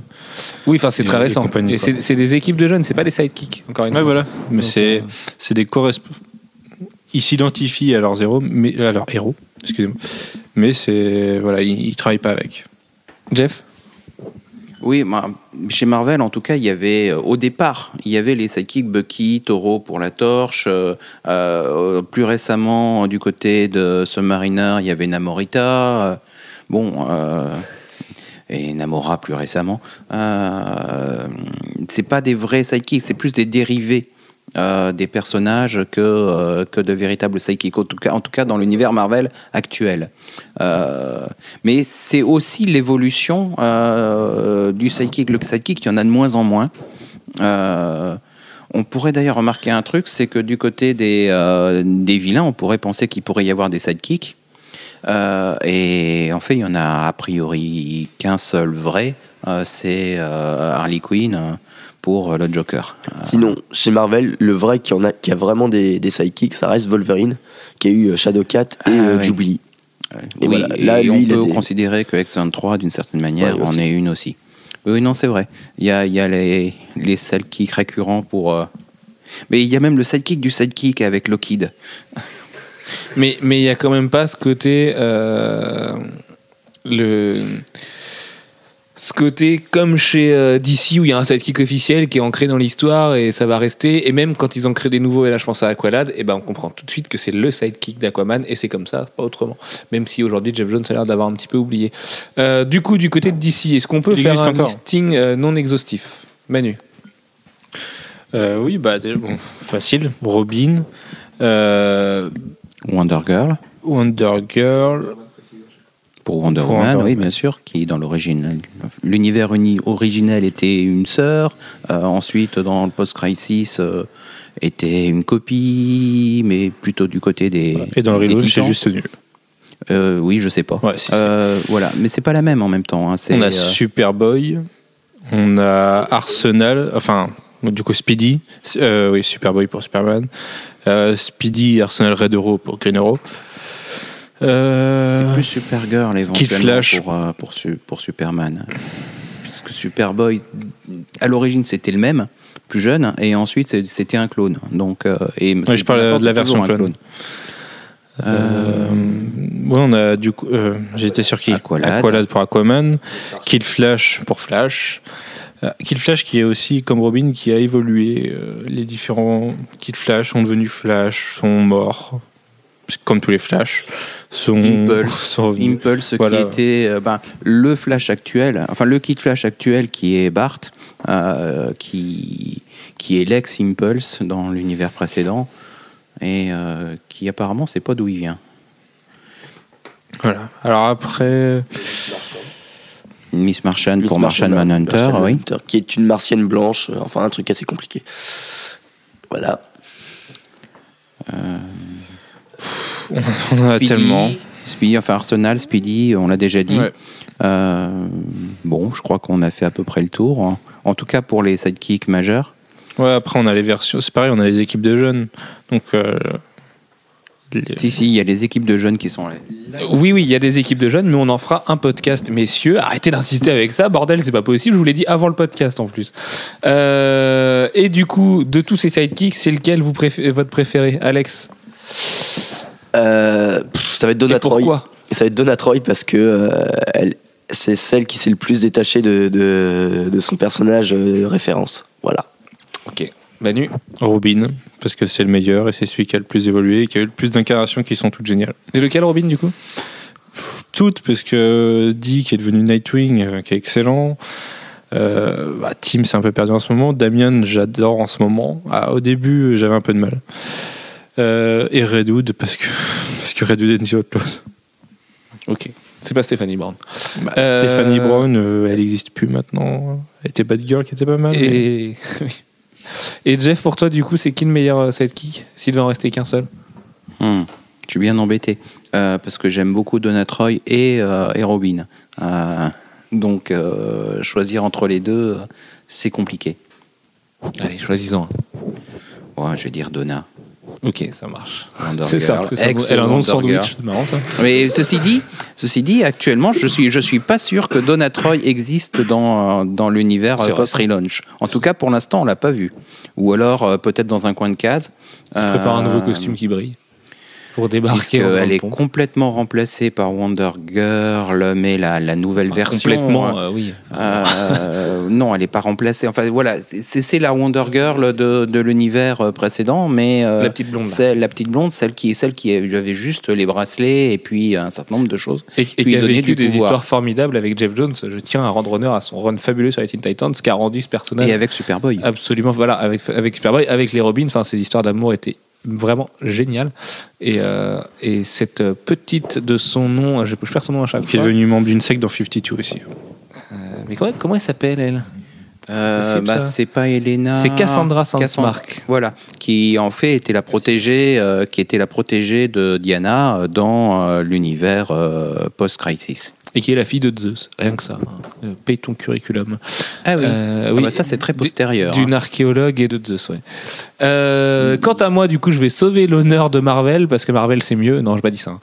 Speaker 1: Oui, enfin c'est très récent. Et c'est des équipes de jeunes, c'est pas des sidekicks. Encore une
Speaker 3: Ouais,
Speaker 1: fois.
Speaker 3: voilà. Mais c'est
Speaker 1: euh,
Speaker 3: c'est des correspondances. Ils s'identifient à leurs héros, mais à leurs héros, excusez-moi. Mais c'est voilà, ils, ils travaillent pas avec.
Speaker 1: Jeff?
Speaker 4: Oui, chez Marvel, en tout cas, il y avait euh, au départ, il y avait les sidekicks Bucky, Taureau pour la torche. euh, euh, plus récemment, du côté de Submariner, il y avait Namorita. bon, euh, et Namora plus récemment. Euh, c'est pas des vrais sidekicks, c'est plus des dérivés. Euh, des personnages que, euh, que de véritables sidekicks, en tout cas, dans l'univers Marvel actuel. Euh, mais c'est aussi l'évolution du sidekick. Le sidekick, il y en a de moins en moins. On pourrait d'ailleurs remarquer un truc, c'est que du côté des, des vilains, on pourrait penser qu'il pourrait y avoir des sidekicks. Et en fait, il y en a a priori qu'un seul vrai, c'est Harley Quinn pour le Joker. Euh,
Speaker 2: Sinon, chez Marvel, le vrai qui, en a, qui a vraiment des, des sidekicks, ça reste Wolverine, qui a eu euh, Shadowcat et
Speaker 4: Ah,
Speaker 2: euh. Jubilee. Et
Speaker 4: oui,
Speaker 2: voilà,
Speaker 4: et
Speaker 2: là, lui,
Speaker 4: on peut
Speaker 2: des-
Speaker 4: considérer que X23, d'une certaine manière,
Speaker 2: Ouais,
Speaker 4: en
Speaker 2: aussi.
Speaker 4: est une aussi. Oui, non, c'est vrai. Il y a, il y a les, les sidekicks récurrents pour. euh, Mais il y a même le sidekick du sidekick avec Lockheed.
Speaker 1: Mais mais il y a quand même pas ce côté euh, le ce côté comme chez euh, DC où il y a un sidekick officiel qui est ancré dans l'histoire et ça va rester. Et même quand ils ont créé des nouveaux et là je pense à Aqualad et ben on comprend tout de suite que c'est le sidekick d'Aquaman et c'est comme ça pas autrement. Même si aujourd'hui Jeff Jones a l'air d'avoir un petit peu oublié. Euh, du coup du côté de DC est-ce qu'on peut
Speaker 3: Il
Speaker 1: faire un
Speaker 3: encore.
Speaker 1: listing euh, non exhaustif? Manu.
Speaker 3: Euh, oui, bah déjà, bon, facile. Robin, euh,
Speaker 4: Wonder Girl,
Speaker 3: Wonder Girl,
Speaker 4: pour Wonder
Speaker 3: Pour
Speaker 4: Woman,
Speaker 3: Wonder
Speaker 4: oui, bien sûr, qui dans l'origine. L'univers uni originel était une sœur. euh, ensuite, dans le post-crisis, euh, était une copie, mais plutôt du côté des.
Speaker 3: et dans le relaunch, c'est juste nul.
Speaker 4: Euh, oui, je sais pas.
Speaker 3: Ouais, si, si.
Speaker 4: Euh, voilà, mais c'est pas la même en même temps. hein, c'est,
Speaker 3: On a
Speaker 4: euh,
Speaker 3: Superboy, on a Arsenal, enfin, du coup Speedy, euh, oui, Superboy pour Superman, euh, Speedy, Arsenal Red Arrow pour Green Arrow. Euh,
Speaker 4: C'est plus Supergirl éventuellement
Speaker 3: Kid Flash.
Speaker 4: Pour, euh, pour, Su- pour Superman. Puisque Superboy, à l'origine, c'était le même, plus jeune, et ensuite, c'était un clone. Donc, euh, et
Speaker 3: Ouais, je parle de la version clone. Euh, ouais, on a du coup. euh, J'étais sur qui
Speaker 4: Aqualad.
Speaker 3: pour Aquaman, Kid Flash pour Flash. Kid Flash qui est aussi comme Robin qui a évolué. les différents Kid Flash sont devenus Flash, sont morts, comme tous les Flash. Sont,
Speaker 4: Impulse.
Speaker 3: sont revenus.
Speaker 4: Impulse
Speaker 3: Voilà.
Speaker 4: qui était euh, ben, le Flash actuel, enfin le Kid Flash actuel qui est Bart, euh, qui, qui est l'ex Impulse dans l'univers précédent, et euh, qui apparemment sait pas d'où il vient.
Speaker 3: Voilà. Alors après,
Speaker 4: Miss Martian
Speaker 2: Miss
Speaker 4: pour Martian
Speaker 2: Martian
Speaker 4: Manhunter,
Speaker 2: Martian
Speaker 4: oui.
Speaker 2: Manhunter, Qui est une martienne blanche, euh, enfin un truc assez compliqué. Voilà.
Speaker 3: On en a
Speaker 4: Speedy,
Speaker 3: tellement.
Speaker 4: Speedy, enfin Arsenal, Speedy, on l'a déjà dit.
Speaker 3: Ouais.
Speaker 4: Euh, bon, je crois qu'on a fait à peu près le tour. hein. En tout cas pour les sidekicks majeurs.
Speaker 3: Ouais, après on a les versions. C'est pareil, on a les équipes de jeunes. Donc. euh, les-
Speaker 4: Si, si, il y a les équipes de jeunes qui sont là.
Speaker 1: Oui, oui, il y a des équipes de jeunes, mais on en fera un podcast, messieurs. Arrêtez d'insister avec ça, bordel, c'est pas possible. Je vous l'ai dit avant le podcast en plus. Euh, et du coup, de tous ces sidekicks, c'est lequel vous préférez, votre préféré, Alex?
Speaker 2: Euh, pff, ça va être Donna
Speaker 1: Et
Speaker 2: Troy.
Speaker 1: pourquoi
Speaker 2: Et ça va être Donna Troy parce que euh, elle, c'est celle qui s'est le plus détachée de, de, de son personnage euh, référence. Voilà.
Speaker 1: Ok. Manu
Speaker 3: Robin, parce que c'est le meilleur et c'est celui qui a le plus évolué et qui a eu le plus d'incarnations qui sont toutes géniales.
Speaker 1: Et lequel, Robin, du coup?
Speaker 3: Toutes, parce que Dee qui est devenu Nightwing, qui est excellent. Euh, bah, Tim, c'est un peu perdu en ce moment. Damian, j'adore en ce moment. Ah, au début, j'avais un peu de mal. Euh, et Redwood, parce que, parce que Redwood est autre chose.
Speaker 1: Ok. C'est pas Stéphanie Brown.
Speaker 3: Bah,
Speaker 1: Euh,
Speaker 3: Stéphanie Brown, euh, elle n'existe plus maintenant. Elle était Bad Girl qui était pas mal.
Speaker 1: Et... Jeff, pour toi, du coup, c'est qui le meilleur sidekick S'il devait en rester qu'un seul?
Speaker 4: Hmm, je suis bien embêté euh, parce que j'aime beaucoup Donna Troy et, euh, et Robin. Euh, donc euh, choisir entre les deux, c'est compliqué.
Speaker 1: Allez, choisissons un.
Speaker 4: Ouais, je vais dire Donna.
Speaker 1: Ok, ça marche. C'est ça. Elle a un nom de
Speaker 4: Wonder Girl.
Speaker 1: sandwich. C'est marrant, ça.
Speaker 4: Mais ceci dit, ceci dit, actuellement, je suis, je suis pas sûr que Donna Troy existe dans, dans l'univers euh, post-relaunch. En tout cas, pour l'instant, on l'a pas vu. Ou alors, euh, peut-être dans un coin de case.
Speaker 1: Je prépare un nouveau
Speaker 4: Euh,
Speaker 1: costume qui brille. Pour débarquer
Speaker 4: Elle est complètement remplacée par Wonder Girl, mais la, la nouvelle
Speaker 1: Enfin,
Speaker 4: version.
Speaker 1: Complètement,
Speaker 4: euh,
Speaker 1: euh, oui.
Speaker 4: euh, non, elle n'est pas remplacée. Enfin, voilà, c'est la Wonder Girl de, de l'univers précédent, mais euh,
Speaker 1: La petite blonde,
Speaker 4: c'est la petite blonde, celle qui, celle qui avait juste les bracelets et puis un certain nombre de choses.
Speaker 1: Et, qui a vécu des
Speaker 4: pouvoir.
Speaker 1: histoires formidables avec Jeff Jones. Je tiens à rendre honneur à son run fabuleux sur les Teen Titans, qui a rendu ce personnage
Speaker 4: Et avec Superboy.
Speaker 1: absolument, voilà, avec, avec Superboy, avec les Robins. Enfin, ces histoires d'amour étaient vraiment géniales. Et, euh, et cette petite de son nom, je, je perds son nom à chaque
Speaker 3: Qui est
Speaker 1: fois.
Speaker 3: devenu membre d'une secte dans 52 aussi.
Speaker 1: Euh, mais comment, comment elle s'appelle, elle?
Speaker 4: Euh, bah, c'est pas Elena.
Speaker 1: C'est Cassandra
Speaker 4: Cassandra,
Speaker 1: Sandsmark.
Speaker 4: Voilà, qui en fait était la protégée, euh, qui était la protégée de Diana dans euh, l'univers euh, post-crisis.
Speaker 1: Et qui est la fille de Zeus. Rien que ça. hein. Euh, paye ton curriculum.
Speaker 4: Ah oui.
Speaker 1: Euh,
Speaker 4: Ah
Speaker 1: oui.
Speaker 4: bah, ça c'est très postérieur.
Speaker 1: D'une archéologue et de Zeus, ouais. Euh, Quant à moi, du coup, je vais sauver l'honneur de Marvel parce que Marvel c'est mieux. Non, je pas dit ça. hein.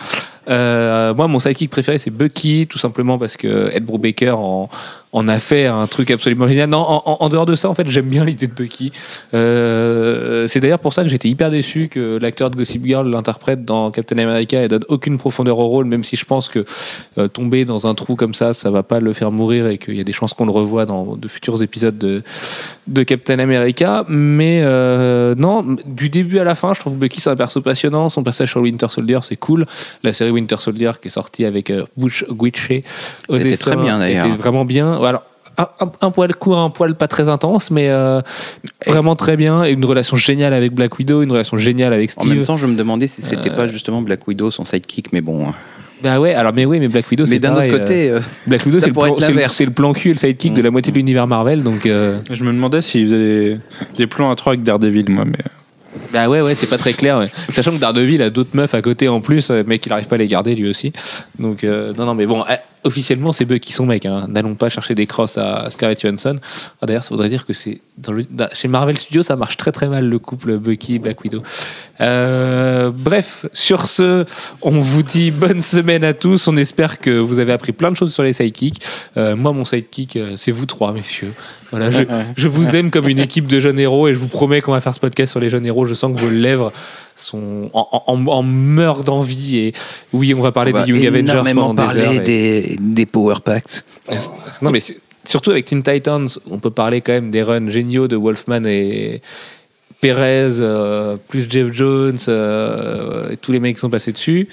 Speaker 1: Euh, moi, mon sidekick préféré, c'est Bucky, tout simplement parce que Ed Brubaker en, en a fait un truc absolument génial. Non, en, dehors de ça, en fait, j'aime bien l'idée de Bucky. Euh, c'est d'ailleurs pour ça que j'étais hyper déçu que l'acteur de Gossip Girl l'interprète dans Captain America et donne aucune profondeur au rôle, même si je pense que euh, tomber dans un trou comme ça, ça va pas le faire mourir et qu'il y a des chances qu'on le revoie dans de futurs épisodes de, de Captain America. Mais euh, non, du début à la fin, je trouve Bucky c'est un perso passionnant. Son passage sur Winter Soldier, c'est cool. La série Winter Soldier qui est sortie avec euh, Bush Guiche
Speaker 4: C'était très bien, d'ailleurs.
Speaker 1: était vraiment bien. Alors, un, poil court, un poil pas très intense, mais euh, vraiment très bien. Et une relation géniale avec Black Widow, une relation géniale avec
Speaker 4: En même
Speaker 1: Steve.
Speaker 4: temps, je me demandais si c'était
Speaker 1: Euh,
Speaker 4: pas justement Black Widow son sidekick, mais bon.
Speaker 1: Bah ouais, alors mais oui, mais Black Widow,
Speaker 4: mais
Speaker 1: c'est
Speaker 4: d'un autre
Speaker 1: euh,
Speaker 4: côté, euh,
Speaker 1: Black Widow,
Speaker 4: ça
Speaker 1: c'est le,
Speaker 4: pourrait
Speaker 1: plan-
Speaker 4: être
Speaker 1: c'est le-
Speaker 4: l'inverse.
Speaker 1: c'est le plan cul et le sidekick de la moitié de l'univers Marvel, donc. euh,
Speaker 3: Je me demandais s'il faisait des, des plans à trois avec Daredevil, moi, mais.
Speaker 1: Bah ouais, ouais, c'est pas très clair. ouais. Sachant que Daredevil a d'autres meufs à côté en plus, euh, mais qu'il arrive pas à les garder lui aussi. Donc, euh, non, non, mais bon, euh, officiellement, c'est Bucky son mec. hein. N'allons pas chercher des crosses à Scarlett Johansson. Ah, D'ailleurs, ça voudrait dire que c'est. le- Chez Marvel Studios, ça marche très très mal le couple Bucky-Black Widow. Euh, bref, sur ce, on vous dit bonne semaine à tous. On espère que vous avez appris plein de choses sur les sidekicks. Euh, moi, mon sidekick, euh, c'est vous trois, messieurs. Voilà, je, je vous aime comme une équipe de jeunes héros et je vous promets qu'on va faire ce podcast sur les jeunes héros. Je sens que vos lèvres sont en, en, en meurent d'envie et oui, on va parler
Speaker 4: On va
Speaker 1: des Young Avengers pendant des heures.
Speaker 4: parler
Speaker 1: et-
Speaker 4: des, des Power Packs.
Speaker 1: Non, mais surtout avec Teen Titans, on peut parler quand même des runs géniaux de Wolfman et Perez, euh, plus Jeff Jones euh, et tous les mecs qui sont passés dessus,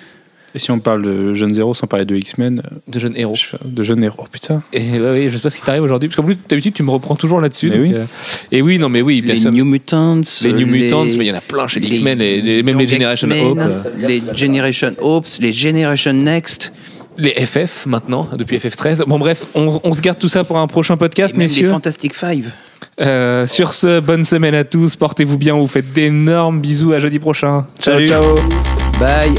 Speaker 3: Et si on parle de Jeune Zéro sans parler de X-Men, euh,
Speaker 1: de jeunes héros.
Speaker 3: de Jeune Héros, oh, putain.
Speaker 1: Et ouais, oui, je sais pas ce qui t'arrive aujourd'hui, parce qu'en plus, d'habitude, tu me reprends toujours là-dessus.
Speaker 3: Oui.
Speaker 1: euh, et oui, non, mais oui, bien
Speaker 4: Les. New Mutants.
Speaker 1: les New Mutants, mais il y en a plein chez les X-Men, même les Generation Hope.
Speaker 4: Les Generation Hopes, les Generation Next.
Speaker 1: Les FF maintenant, depuis FF13. Bon, bref, on, on se garde tout ça pour un prochain podcast,
Speaker 4: et même les
Speaker 1: messieurs.
Speaker 4: Fantastic Five.
Speaker 1: Euh, sur ce, bonne semaine à tous, portez-vous bien, on vous faites d'énormes bisous, à jeudi prochain. Ciao,
Speaker 3: Salut.
Speaker 1: ciao.
Speaker 4: Bye.